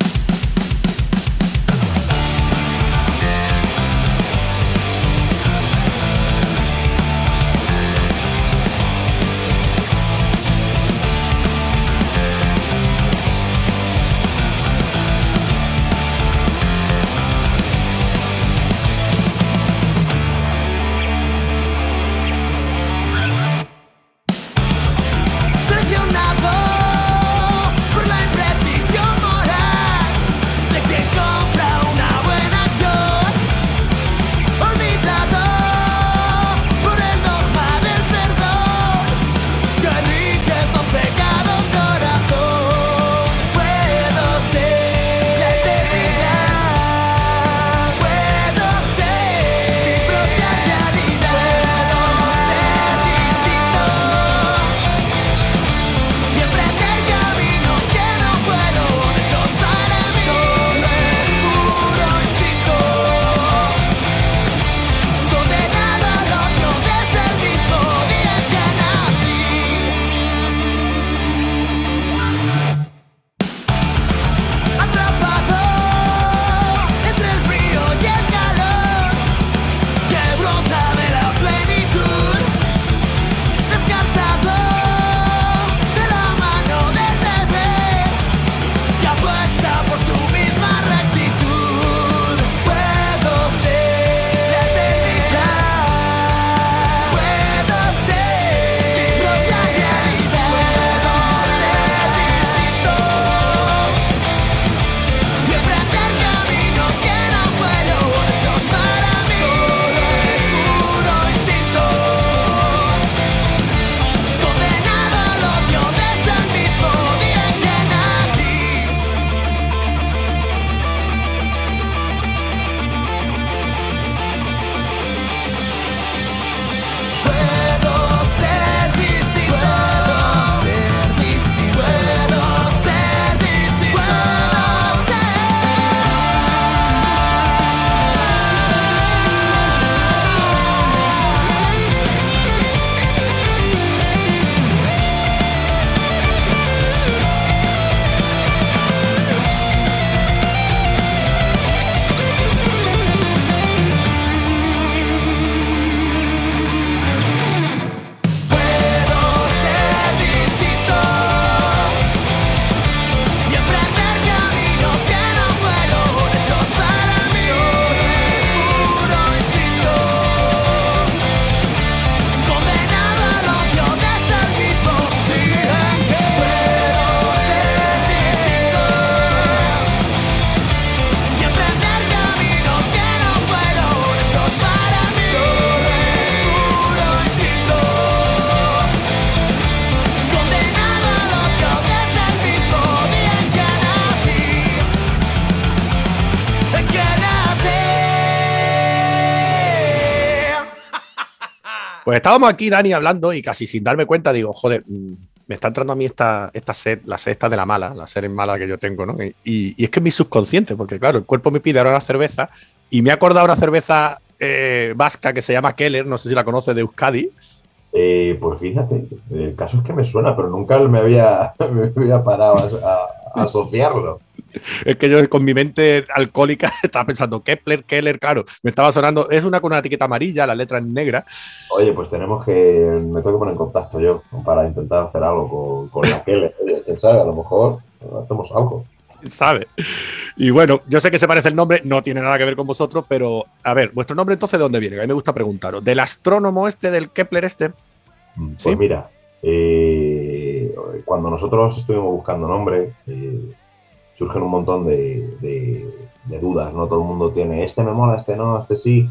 Estábamos aquí, Dani, hablando y casi sin darme cuenta digo, joder, mm, me está entrando a mí esta, esta sed, la sed esta de la mala, la sed mala que yo tengo, ¿no? Y, y es que es mi subconsciente, porque claro, el cuerpo me pide ahora una cerveza y me he acordado una cerveza eh, vasca que se llama Keller, no sé si la conoces de Euskadi. Eh, pues fíjate, el caso es que me suena, pero nunca me había, [laughs] me había parado a, a asociarlo. [laughs] Es que yo con mi mente alcohólica [laughs] estaba pensando Kepler, Keller, claro, me estaba sonando, es una con una etiqueta amarilla, la letra en negra. Oye, pues tenemos que, me tengo que poner en contacto yo para intentar hacer algo con, con la Keller. [laughs] Quién sabe, a lo mejor hacemos algo. ¿Sabe? Y bueno, yo sé que se parece el nombre, no tiene nada que ver con vosotros, pero a ver, ¿vuestro nombre entonces de dónde viene? A mí me gusta preguntaros. ¿Del astrónomo este, del Kepler este? Pues Sí. mira, eh, cuando nosotros estuvimos buscando nombre, eh, surgen un montón de, de- de dudas, ¿no? Todo el mundo tiene, este me mola, este no, este sí.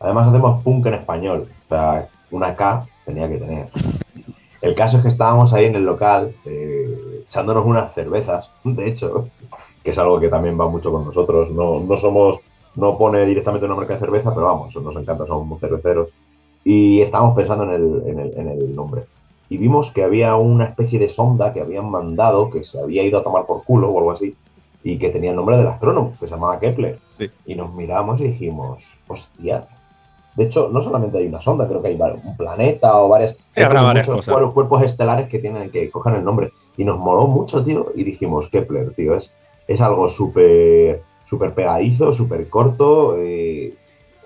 Además hacemos punk en español, o sea, una K tenía que tener. El caso es que estábamos ahí en el local eh, echándonos unas cervezas, de hecho, que es algo que también va mucho con nosotros. No, no somos, no pone directamente una marca de cerveza, pero vamos, nos encanta, somos muy cerveceros. Y estábamos pensando en el, en el- en el nombre. Y vimos que había una especie de sonda que habían mandado, que se había ido a tomar por culo o algo así, y que tenía el nombre del astrónomo, que se llamaba Kepler. Sí. Y nos miramos y dijimos, hostia. De hecho, no solamente hay una sonda, creo que hay un planeta o varias. Sí, habrá varias muchos cosas. cuer- cuerpos estelares que tienen que coger el nombre. Y nos moló mucho, tío. Y dijimos, Kepler, tío, es, es algo súper súper pegadizo, súper corto, eh,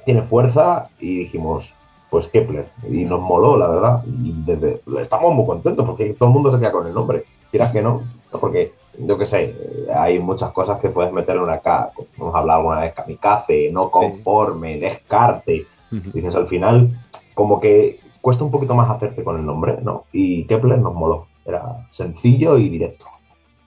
tiene fuerza. Y dijimos, pues Kepler. Y nos moló, la verdad. Y desde estamos muy contentos porque todo el mundo se queda con el nombre. Quieras que no, porque yo qué sé, hay muchas cosas que puedes meterle una K. Hemos hablado alguna vez, kamikaze, no conforme, descarte. Dices, al final, como que cuesta un poquito más hacerte con el nombre, ¿no? Y Kepler nos moló. Era sencillo y directo.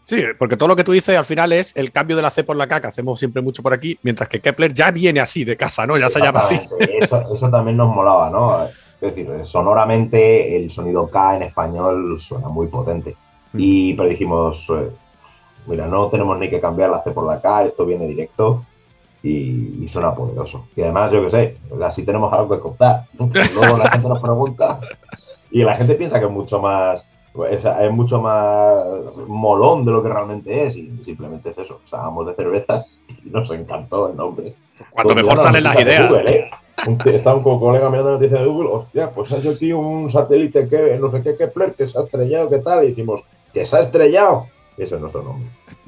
Sí, porque todo lo que tú dices al final es el cambio de la C por la K, que hacemos siempre mucho por aquí, mientras que Kepler ya viene así de casa, ¿no? Ya se llama así. Eso, eso también nos molaba, ¿no? Es decir, sonoramente el sonido K en español suena muy potente. Y pero dijimos, eh, mira, no tenemos ni que cambiar la C por la K, esto viene directo y, y suena poderoso. Y además, yo qué sé, así tenemos algo que contar. [laughs] Luego la gente nos pregunta y la gente piensa que es mucho más es, es mucho más molón de lo que realmente es y simplemente es eso. O sea, vamos de cerveza y nos encantó el nombre. Cuando Pues mejor salen las ideas. Google, ¿eh? Un Está un co- colega mirando la noticia de Google, hostia, pues hay aquí un satélite que no sé qué Kepler que se ha estrellado, ¿qué tal? Y decimos, que se ha estrellado. Ese es nuestro nombre.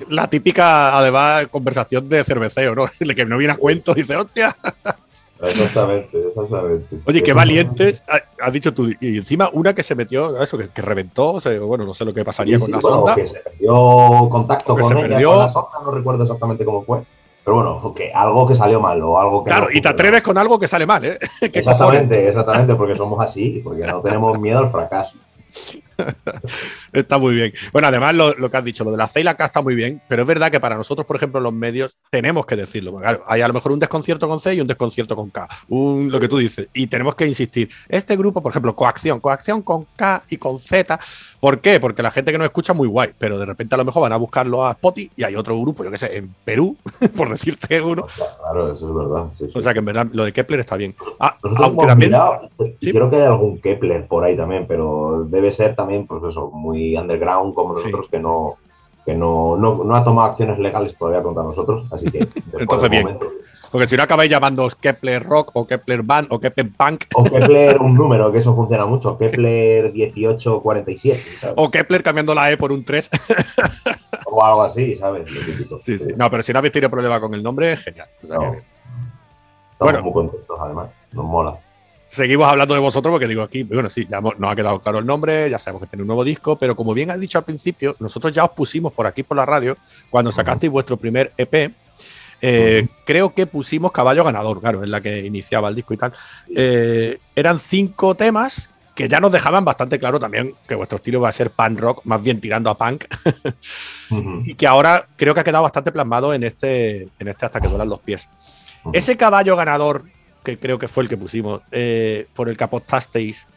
La típica, además, conversación de cerveceo, ¿no? [laughs] El que no viene a cuento dice, hostia. [laughs] Exactamente, exactamente. Oye, qué valientes, ha- has dicho tú. Y encima una que se metió, eso, que, que reventó, o sea, bueno, no sé lo que pasaría Sí, con sí, la bueno, sonda. que se perdió contacto con se ella, perdió. con la sonda, no recuerdo exactamente cómo fue. Pero bueno, que algo que salió mal o algo que Claro, no y te atreves con algo que sale mal, ¿eh? [laughs] Exactamente, exactamente, porque somos así, porque no tenemos miedo al fracaso. Está muy bien. Bueno, además lo, lo que has dicho, lo de la C y la K está muy bien, pero es verdad que para nosotros, por ejemplo, los medios, tenemos que decirlo. porque, Claro, hay a lo mejor un desconcierto con C y un desconcierto con K. Un, lo que tú dices. Y tenemos que insistir. Este grupo, por ejemplo, coacción, coacción con K y con Z. ¿Por qué? Porque la gente que nos escucha es muy guay, pero de repente a lo mejor van a buscarlo a Spotify y hay otro grupo, yo qué sé, en Perú, [laughs] por decirte uno. Claro, eso es verdad. sí, sí. O sea que en verdad lo de Kepler está bien. Ah, aunque también. mirado, y creo que hay algún Kepler por ahí también, pero debe ser también, pues eso, muy underground como nosotros, que no que no, no, no ha tomado acciones legales todavía contra nosotros, así que [laughs] Entonces, bien. momento- Porque si no acabáis llamándoos Kepler Rock o Kepler Band o Kepler Punk O Kepler un [laughs] número, que eso funciona mucho, Kepler 1847, ¿sabes? o Kepler cambiando la E por un 3. [laughs] O algo así, ¿sabes? Lo típico. Sí, sí. No, pero si no habéis tenido problema con el nombre, genial. O sea que No. bien. Estamos Bueno. muy contentos, además, nos mola. Seguimos hablando de vosotros porque digo aquí, bueno, sí, ya nos ha quedado claro el nombre, ya sabemos que tenéis un nuevo disco, pero como bien has dicho al principio, nosotros ya os pusimos por aquí por la radio cuando sacasteis vuestro primer EP. eh, Creo que pusimos Caballo Ganador, claro, es la que iniciaba el disco y tal. Eh, eran cinco temas que ya nos dejaban bastante claro también que vuestro estilo va a ser punk rock, más bien tirando a punk, [laughs] y que ahora creo que ha quedado bastante plasmado en este, en este hasta que duelan los pies. Ese caballo ganador, que creo que fue el que pusimos, eh, por el que apostasteis,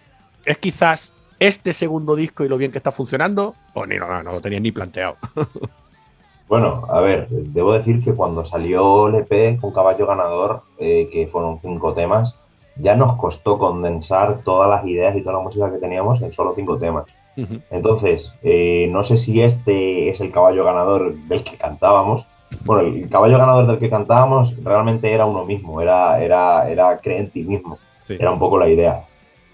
es quizás este segundo disco y lo bien que está funcionando, o ni no, no, no lo teníais ni planteado. [laughs] Bueno, a ver, debo decir que cuando salió el EP con Caballo Ganador, eh, que fueron cinco temas, ya nos costó condensar todas las ideas y toda la música que teníamos en solo cinco temas. Entonces, eh, no sé si este es el caballo ganador del que cantábamos. Bueno, el caballo ganador del que cantábamos realmente era uno mismo, era, era, era cree en ti mismo, Sí. era un poco la idea.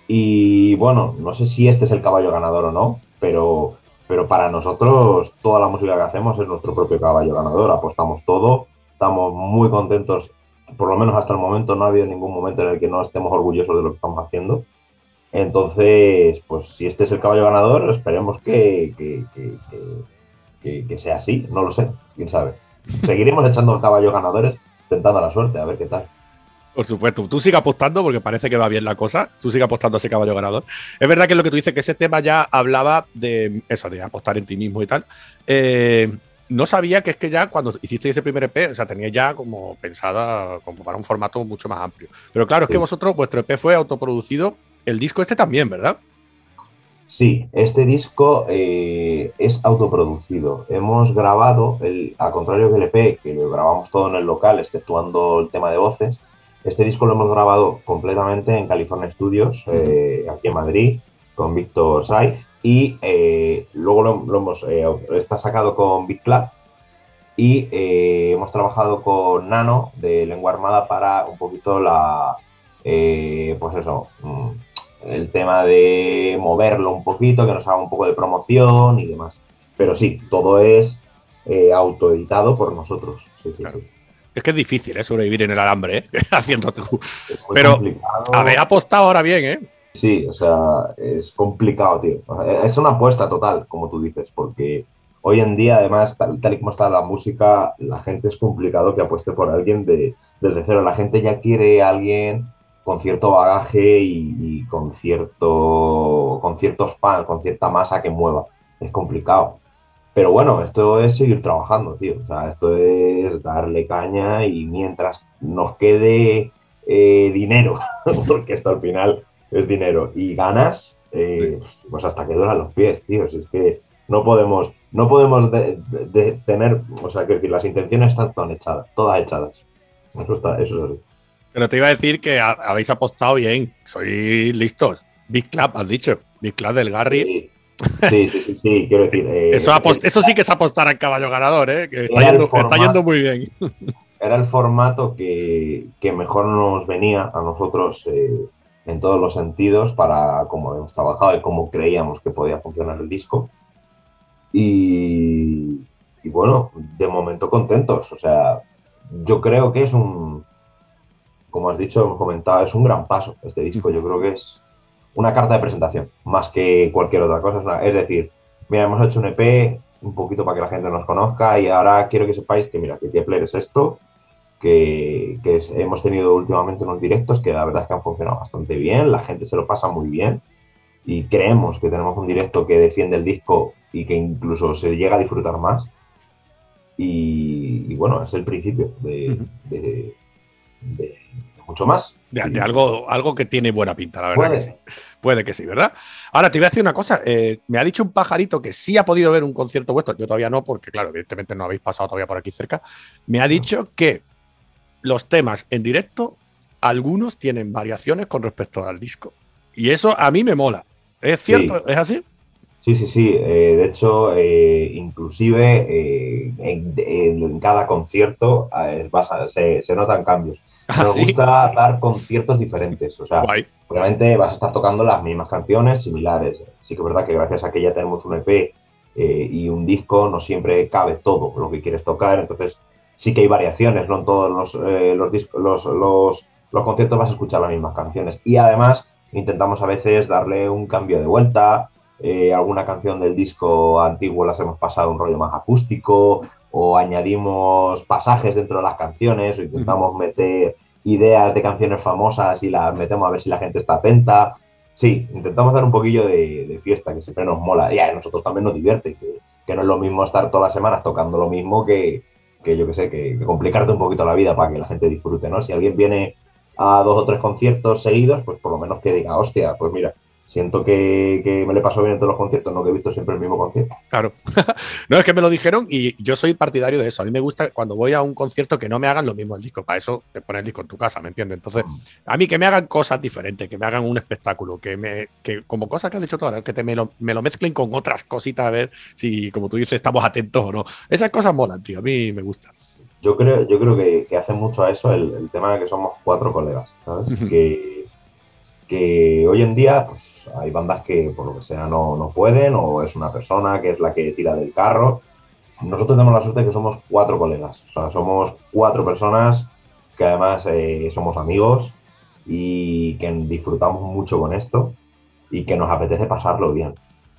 Y bueno, no sé si este es el caballo ganador o no, pero, pero para nosotros toda la música que hacemos es nuestro propio caballo ganador, apostamos todo, estamos muy contentos, por lo menos hasta el momento no ha habido ningún momento en el que no estemos orgullosos de lo que estamos haciendo. Entonces, pues si este es el caballo ganador, esperemos que- que- que- que sea así, no lo sé, quién sabe. Seguiremos echando caballos ganadores, tentando la suerte, a ver qué tal. Por supuesto, tú sigue apostando porque parece que va bien la cosa. Tú sigue apostando a ese caballo ganador. Es verdad que lo que tú dices, que ese tema ya hablaba de eso, de apostar en ti mismo y tal. Eh, no sabía que es que ya cuando hiciste ese primer EP, o sea, tenía ya como pensada como para un formato mucho más amplio. Pero claro, es que vosotros, vuestro EP fue autoproducido. El disco este también, ¿verdad? Sí, este disco eh, es autoproducido. Hemos grabado, el, al contrario que el EP, que lo grabamos todo en el local, exceptuando el tema de voces, este disco lo hemos grabado completamente en California Studios, eh, aquí en Madrid, con Víctor Saiz, y eh, luego lo, lo hemos, está sacado con Big Club, y hemos trabajado con Nano de Lengua Armada para un poquito la, pues eso, mm, el tema de moverlo un poquito, que nos haga un poco de promoción y demás. Pero sí, todo es eh, autoeditado por nosotros. Sí, Claro. sí. Es que es difícil ¿eh? sobrevivir en el alambre, ¿eh? [laughs] haciendo tú. [laughs] Pero, complicado. Habéis apostado ahora bien, ¿eh? Sí, o sea, es complicado, tío. Es una apuesta total, como tú dices, porque hoy en día, además, tal, tal y como está la música, la gente es complicado que apueste por alguien de, desde cero. La gente ya quiere a alguien con cierto bagaje y, y con, cierto, con ciertos fans, con cierta masa que mueva. Es complicado. Pero bueno, esto es seguir trabajando, tío. O sea, esto es darle caña y mientras nos quede eh, dinero, [laughs] porque esto al final es dinero y ganas, eh, pues hasta que duran los pies, tío. Si es que no podemos, no podemos de- de- de tener, o sea, que decir, las intenciones están todas echadas, todas echadas. Eso, está, eso es así. Pero te iba a decir que ha- habéis apostado bien. Sois listos. Big Club, has dicho. Big Club del Garry. Sí, sí, sí, sí, sí, quiero decir. eh, Eso, apost- eso sí que es apostar al caballo ganador, ¿eh? Que está, yendo muy bien. [laughs] era el formato que, que mejor nos venía a nosotros eh, en todos los sentidos para cómo hemos trabajado y cómo creíamos que podía funcionar el disco. Y, y bueno, de momento contentos. O sea, yo creo que es un, como has dicho, hemos comentado, es un gran paso este disco. Yo creo que es una carta de presentación, más que cualquier otra cosa. Es, una- es decir, mira, hemos hecho un EP un poquito para que la gente nos conozca y ahora quiero que sepáis que, mira, que Kepler es esto, que, que es- hemos tenido últimamente unos directos que la verdad es que han funcionado bastante bien, la gente se lo pasa muy bien y creemos que tenemos un directo que defiende el disco y que incluso se llega a disfrutar más. Y, y bueno, es el principio de. De- de mucho más. De, de algo, algo que tiene buena pinta, la verdad Puede. que sí. Puede que sí, ¿verdad? Ahora te voy a decir una cosa. eh, me ha dicho un pajarito que sí ha podido ver un concierto vuestro. Yo todavía no, porque, claro, evidentemente no habéis pasado todavía por aquí cerca. Me ha dicho que los temas en directo, algunos tienen variaciones con respecto al disco. Y eso a mí me mola. ¿Es cierto? ¿Es así? Sí, sí, sí. eh, de hecho, eh, inclusive eh, en, cada concierto vas a- se, se notan cambios. [laughs] ¿Ah, Nos sí? gusta dar conciertos diferentes. O sea, Guay. obviamente vas a estar tocando las mismas canciones similares. Sí que es verdad que gracias a que ya tenemos un EP eh, y un disco, no siempre cabe todo lo que quieres tocar. Entonces, sí que hay variaciones, no en todos los, eh, los, discos, los, los, los conciertos vas a escuchar las mismas canciones. Y además, intentamos a veces darle un cambio de vuelta. eh, alguna canción del disco antiguo las hemos pasado un rollo más acústico o añadimos pasajes dentro de las canciones o intentamos meter ideas de canciones famosas y las metemos a ver si la gente está atenta. Sí, intentamos dar un poquillo de, fiesta, que siempre nos mola. Y a nosotros también nos divierte, que, que no es lo mismo estar todas las semanas tocando lo mismo que, que yo que sé, que, que complicarte un poquito la vida para que la gente disfrute, ¿no? Si alguien viene a dos o tres conciertos seguidos, pues por lo menos que diga, hostia, pues mira, siento que, que me le paso bien en todos los conciertos, no que he visto siempre el mismo concierto. Claro. [laughs] no es que me lo dijeron y yo soy partidario de eso. A mí me gusta cuando voy a un concierto que no me hagan lo mismo el disco. Para eso te pones el disco en tu casa, ¿me entiendes? Entonces, a mí que me hagan cosas diferentes, que me hagan un espectáculo, que me, que como cosas que has dicho ahora, que te me lo, me lo mezclen con otras cositas a ver si, como tú dices, estamos atentos o no. Esas cosas molan, tío. A mí me gusta. Yo creo, yo creo que, que hace mucho a eso el, el tema de que somos cuatro colegas, ¿sabes? Ujú. que, que hoy en día pues, hay bandas que por lo que sea no, no pueden o es una persona que es la que tira del carro. Nosotros tenemos la suerte de que somos cuatro colegas, o sea, somos cuatro personas que además eh, somos amigos y que disfrutamos mucho con esto y que nos apetece pasarlo bien.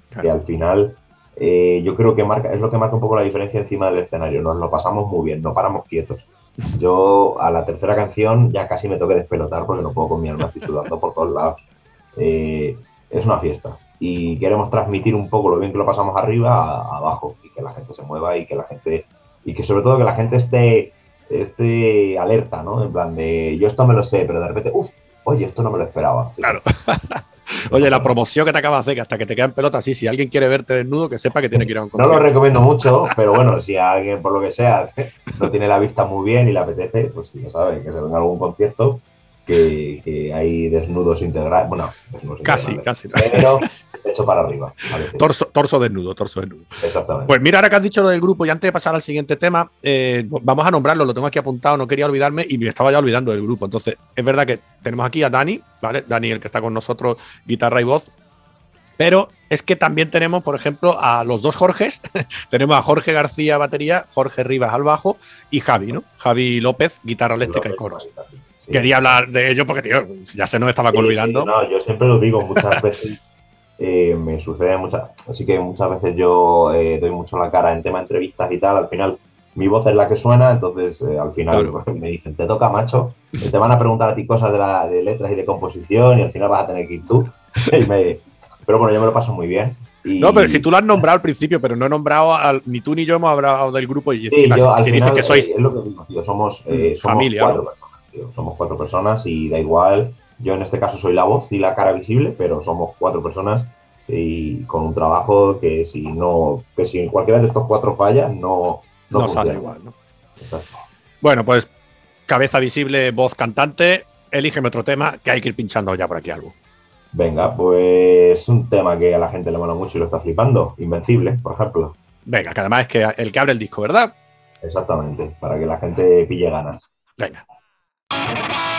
Claro. Que al final eh, yo creo que marca, es lo que marca un poco la diferencia encima del escenario. Nos lo pasamos muy bien, no paramos quietos. Yo a la tercera canción ya casi me toque despelotar porque no puedo con mi alma, estoy sudando por todos lados. Eh, es una fiesta y queremos transmitir un poco lo bien que lo pasamos arriba a, abajo y que la gente se mueva y que la gente y que sobre todo que la gente esté, esté alerta, ¿no? En plan de yo esto me lo sé, pero de repente, uff, oye, esto no me lo esperaba. Claro. [laughs] Oye, la promoción que te acabas de hacer, que hasta que te quedan pelotas, sí, si alguien quiere verte desnudo, que sepa que tiene que ir a un No lo concierto. recomiendo mucho, pero bueno, si a alguien por lo que sea [laughs] no tiene la vista muy bien y le apetece, pues ya sabe, que se venga a algún concierto que, que hay desnudos integrales. Bueno, desnudos Casi, casi. Pero hecho para arriba. Torso, torso desnudo, torso desnudo. Exactamente. Pues mira, ahora que has dicho lo del grupo, y antes de pasar al siguiente tema, eh, vamos a nombrarlo, lo tengo aquí apuntado, no quería olvidarme y me estaba ya olvidando del grupo. Entonces, es verdad que tenemos aquí a Dani, ¿vale? Dani, el que está con nosotros, guitarra y voz. Pero es que también tenemos, por ejemplo, a los dos Jorges. [laughs] tenemos a Jorge García, batería, Jorge Rivas al bajo y Javi, ¿no? Javi López, guitarra eléctrica y coros. Sí. Quería hablar de ello porque, tío, ya se nos estaba Sí, olvidando. no, yo siempre lo digo muchas [laughs] veces. eh, me sucede muchas. Así que muchas veces yo eh, doy mucho la cara en tema de entrevistas y tal. Al final, mi voz es la que suena, entonces eh, al final Claro. [laughs] me dicen, te toca, macho. Te van a preguntar a ti cosas de, la- de letras y de composición y al final vas a tener que ir tú. [laughs] Y me- pero bueno, yo me lo paso muy bien. Y, No, pero si tú lo has nombrado al principio, pero no he nombrado, al- ni tú ni yo hemos hablado del grupo y Sí, yo si dices final, que sois es lo que digo, tío, somos, eh, somos familia, cuatro ¿no? Tío, somos cuatro personas y da igual. Yo en este caso soy la voz y la cara visible, pero somos cuatro personas y con un trabajo que si no, que si cualquiera de estos cuatro falla, no, no, no sale igual, ¿no? Bueno, pues cabeza visible, voz cantante. Elígeme otro tema que hay que ir pinchando ya por aquí algo. Venga, pues un tema que a la gente le mola mucho y lo está flipando, Invencible, por ejemplo. Venga, que además es que el que abre el disco, ¿verdad? Exactamente, para que la gente pille ganas. Venga. Aún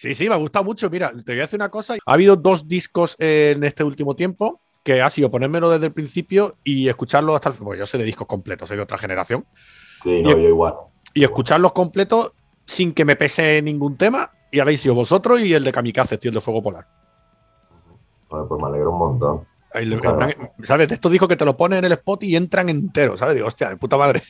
Sí, sí, me ha gustado mucho. Mira, te voy a decir una cosa. Ha habido dos discos en este último tiempo que ha sido ponérmelo desde el principio y escucharlo hasta el final. Yo soy de discos completos, soy de otra generación. Sí, no, yo igual. Y escucharlos completos sin que me pese ningún tema. Y habéis sido vosotros y el de Kamikaze, tío, el de Fuego Polar. Bueno, pues me alegro un montón. Claro. ¿Sabes? De estos discos que te lo ponen en el spot y entran enteros, ¿sabes? Digo, hostia, de puta madre.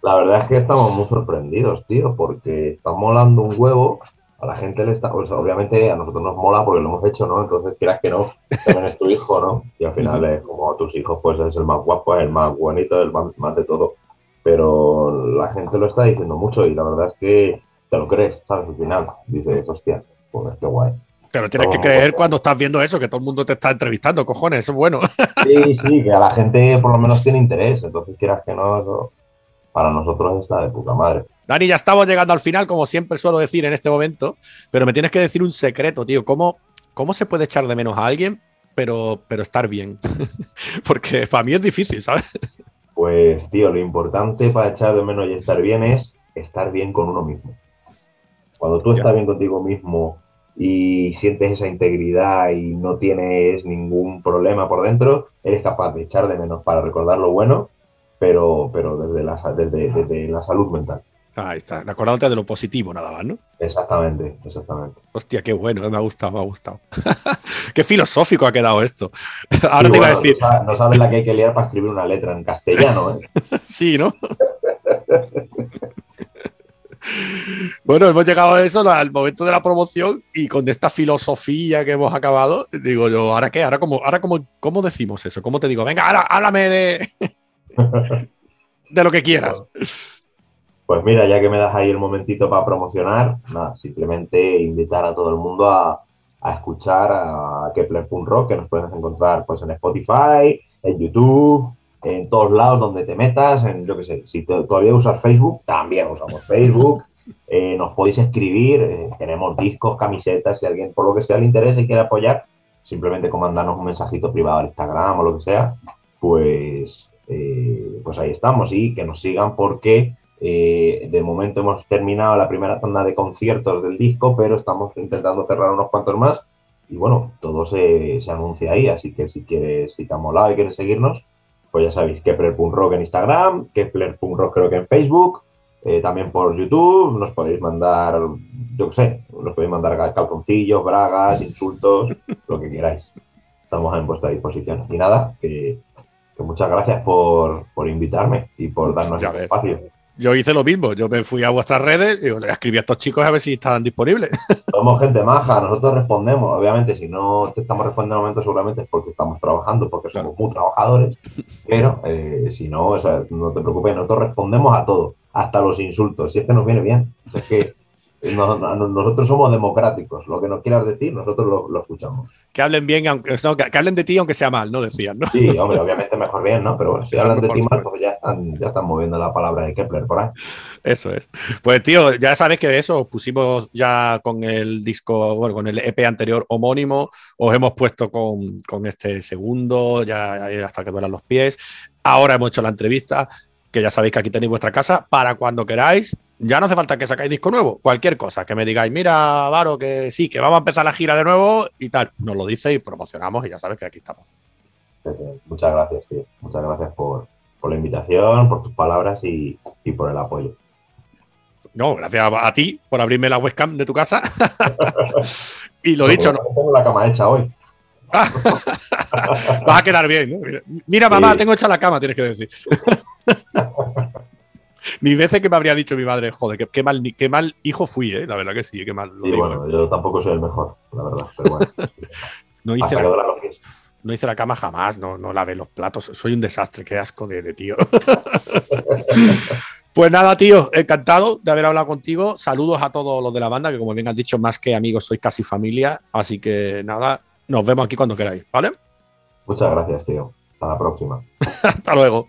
La verdad es que estamos muy sorprendidos, tío, porque está molando un huevo. A la gente le está, o sea, obviamente a nosotros nos mola porque lo hemos hecho, ¿no? Entonces, quieras que no, también es tu hijo, ¿no? Y al final es como tus hijos, pues es el más guapo, el más bonito, el más, más de todo. Pero la gente lo está diciendo mucho y la verdad es que te lo crees, ¿sabes? Al final dices, hostia, pues qué guay. Te lo tienes que creer cuando estás viendo eso, que todo el mundo te está entrevistando, cojones, eso es bueno. Sí, sí, que a la gente por lo menos tiene interés, entonces quieras que no, eso para nosotros está de puta madre. Dani, ya estamos llegando al final, como siempre suelo decir en este momento, pero me tienes que decir un secreto, tío. ¿Cómo, cómo se puede echar de menos a alguien, pero, pero estar bien? [laughs] Porque para mí es difícil, ¿sabes? Pues, tío, lo importante para echar de menos y estar bien es estar bien con uno mismo. Cuando tú Ya. estás bien contigo mismo y sientes esa integridad y no tienes ningún problema por dentro, eres capaz de echar de menos para recordar lo bueno, pero, pero desde, la, desde, desde la salud mental. Ahí está, acordándote de lo positivo nada más, ¿no? Exactamente, exactamente. Hostia, qué bueno, eh, me ha gustado, me ha gustado. [laughs] qué filosófico ha quedado esto. [laughs] Ahora Y te iba a decir, No sabes, no sabes la que hay que liar para escribir una letra en castellano, ¿eh? [laughs] sí, ¿no? Bueno, hemos llegado a eso, al momento de la promoción y con esta filosofía que hemos acabado, digo yo, ¿ahora qué? ¿Ahora cómo, ahora cómo, cómo decimos eso? ¿Cómo te digo? Venga, ahora háblame de, de lo que quieras. Pues mira, ya que me das ahí el momentito para promocionar, nada, simplemente invitar a todo el mundo a, a escuchar a Kepler.rock, que nos puedes encontrar pues en Spotify, en YouTube, en todos lados donde te metas, en yo qué sé, si te- todavía usas Facebook, también usamos Facebook, [laughs] eh, nos podéis escribir, eh, tenemos discos, camisetas, si alguien por lo que sea le interesa y quiere apoyar, simplemente con mandarnos un mensajito privado al Instagram o lo que sea, pues, eh, pues ahí estamos y que nos sigan porque eh, de momento hemos terminado la primera tanda de conciertos del disco, pero estamos intentando cerrar unos cuantos más. Y bueno, todo se, se anuncia ahí, así que si quieres, si te ha molado y quieres seguirnos, pues ya sabéis, Kepler.rock en Instagram, Kepler.rock creo que en Facebook, eh, también por YouTube, nos podéis mandar, yo qué sé, nos podéis mandar calzoncillos, bragas, insultos, lo que queráis. Estamos en vuestra disposición. Y nada, que, que muchas gracias por, por invitarme y por darnos este espacio. Yo hice lo mismo, yo me fui a vuestras redes y le escribí a estos chicos a ver si estaban disponibles. [laughs] Somos gente maja, nosotros respondemos. Obviamente, si no te estamos respondiendo en el momento, seguramente es porque estamos trabajando, porque somos muy trabajadores. Pero eh, si no, o sea, no te preocupes, nosotros respondemos a todo, hasta los insultos. Si es que nos viene bien. O sea, es que no- no- nosotros somos democráticos. Lo que nos quieras decir, nosotros lo, lo escuchamos. Que hablen bien, aunque, no, que, que hablen de ti aunque sea mal, no decían, ¿no? Sí, hombre, obviamente mejor bien, ¿no? Pero bueno, si [laughs] hablan de ti mal, pues ya están, ya están moviendo la palabra de Kepler por ahí. Eso es. Pues tío, ya sabes que eso, os pusimos ya con el disco, bueno, con el EP anterior homónimo, os hemos puesto con, con este segundo, ya hasta que duelan los pies. Ahora hemos hecho la entrevista, que ya sabéis que aquí tenéis vuestra casa, para cuando queráis. Ya no hace falta que sacáis disco nuevo, cualquier cosa, que me digáis, mira, Varo, que sí, que vamos a empezar la gira de nuevo y tal. Nos lo dice y promocionamos y ya sabes que aquí estamos. Muchas gracias, tío. Muchas gracias por, por la invitación, por tus palabras y, y por el apoyo. No, gracias a, a ti por abrirme la webcam de tu casa. [laughs] y lo dicho, no, Tengo la cama hecha hoy. [laughs] vas a quedar bien. ¿no? Mira, Mira, mamá, Sí. tengo hecha la cama, tienes que decir. [laughs] Ni veces que me habría dicho mi madre, joder, qué, qué mal, qué mal hijo fui, ¿eh? La verdad que sí, qué mal. lo Y digo, bueno, yo tampoco soy el mejor, la verdad. Pero bueno, [laughs] no, hice la, no hice la cama jamás, no, no lavé los platos. Soy un desastre, qué asco de, de tío. [laughs] Pues nada, tío, encantado de haber hablado contigo. Saludos a todos los de la banda, que como bien has dicho, más que amigos, sois casi familia. Así que nada, nos vemos aquí cuando queráis, ¿vale? Muchas gracias, tío. Hasta la próxima. [laughs] Hasta luego.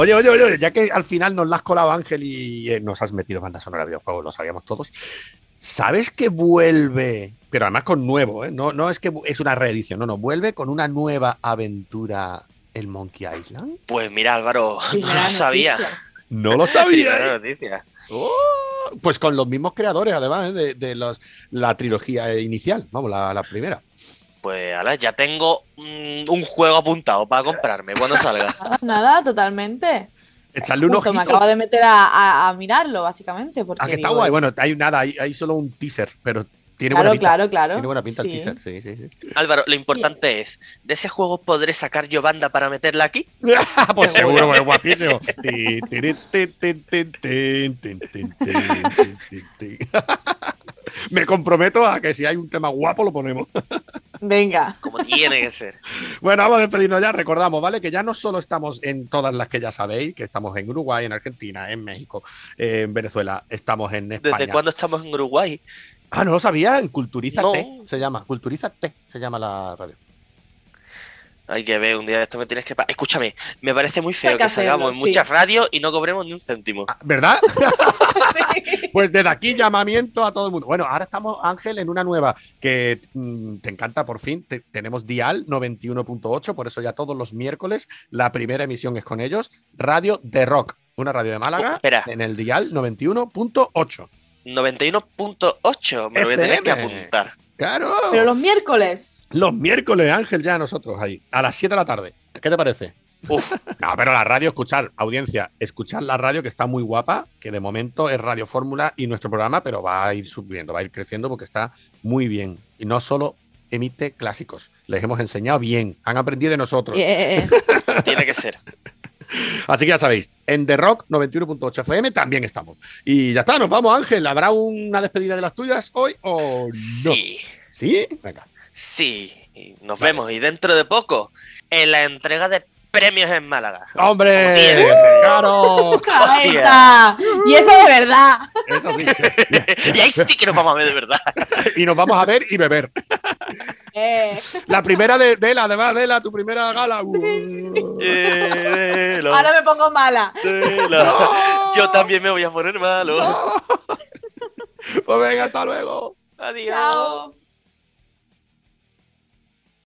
Oye, oye, oye, ya que al final nos la has colado Ángel y eh, nos has metido banda sonora de videojuegos, lo sabíamos todos. ¿Sabes que vuelve? Pero además con nuevo, ¿eh? No, no es que es una reedición, no, no, vuelve con una nueva aventura el Monkey Island. Pues mira, Álvaro, no lo sabía. No lo sabía. noticia. Oh, pues con los mismos creadores, además, ¿eh? de, de los, la trilogía inicial, vamos, la, la primera. Pues ala, ya tengo mm, un juego apuntado para comprarme cuando salga. [laughs] Nada, nada, totalmente. Echarle un Justo me ojito. acabo de meter a, a- a mirarlo, básicamente. Porque Ah, que está digo, guay. Bueno, hay nada, hay, hay solo un teaser, pero tiene Claro, buena pinta. claro, claro. Tiene buena pinta Sí. el teaser, sí, sí, sí. Álvaro, lo importante es, ¿de ese juego podré sacar yo banda para meterla aquí? [laughs] pues seguro, pues guapísimo. [laughs] Me comprometo a que si hay un tema guapo lo ponemos. [laughs] Venga. Como tiene que ser. Bueno, vamos a despedirnos ya. Recordamos, ¿vale? Que ya no solo estamos en todas las que ya sabéis, que estamos en Uruguay, en Argentina, en México, en Venezuela, estamos en España. ¿Desde cuándo estamos en Uruguay? Ah, no lo sabía, en Culturízate No. se llama. Culturízate se llama la radio. Hay que ver, un día de esto me tienes que... Escúchame, me parece muy feo que que, salgamos hacerlo, en sí. muchas radios y no cobremos ni un céntimo. Ah, ¿Verdad? [laughs] [laughs] Sí. Pues desde aquí llamamiento a todo el mundo. Bueno, ahora estamos, Ángel, en una nueva que mm, te encanta por fin. Te- tenemos Dial 91.8, por eso ya todos los miércoles la primera emisión es con ellos. Radio de Rock, una radio de Málaga Oh, espera. en el Dial 91.8. 91.8, me lo voy a tener que apuntar. Claro. Pero los miércoles. Los miércoles, Ángel, ya nosotros ahí, a las 7 de la tarde. ¿Qué te parece? Uf, [laughs] No, pero la radio, escuchar, audiencia, escuchar la radio que está muy guapa, que de momento es Radio Fórmula y nuestro programa, pero va a ir subiendo, va a ir creciendo porque está muy bien. Y no solo emite clásicos, les hemos enseñado bien, han aprendido de nosotros. Eh, eh, eh. [laughs] tiene que ser. Así que ya sabéis, en The Rock 91.8 FM también estamos. Y ya está, nos vamos, Ángel. ¿Habrá una despedida de las tuyas hoy o no? Sí, ¿Sí? Venga. Sí. Y nos Vale. vemos y dentro de poco en la entrega de premios en Málaga. ¡Hombre! Como tiene que ser. ¡Claro! Está. Y eso de verdad. Eso sí. [laughs] y ahí sí que nos vamos a ver de verdad. y nos vamos a ver y beber. Eh. La primera de, de la, además, de la, tu primera gala. Uh. Eh, Ahora me pongo mala. Yo también me voy a poner malo. [laughs] Pues venga, hasta luego. Adiós. Chao.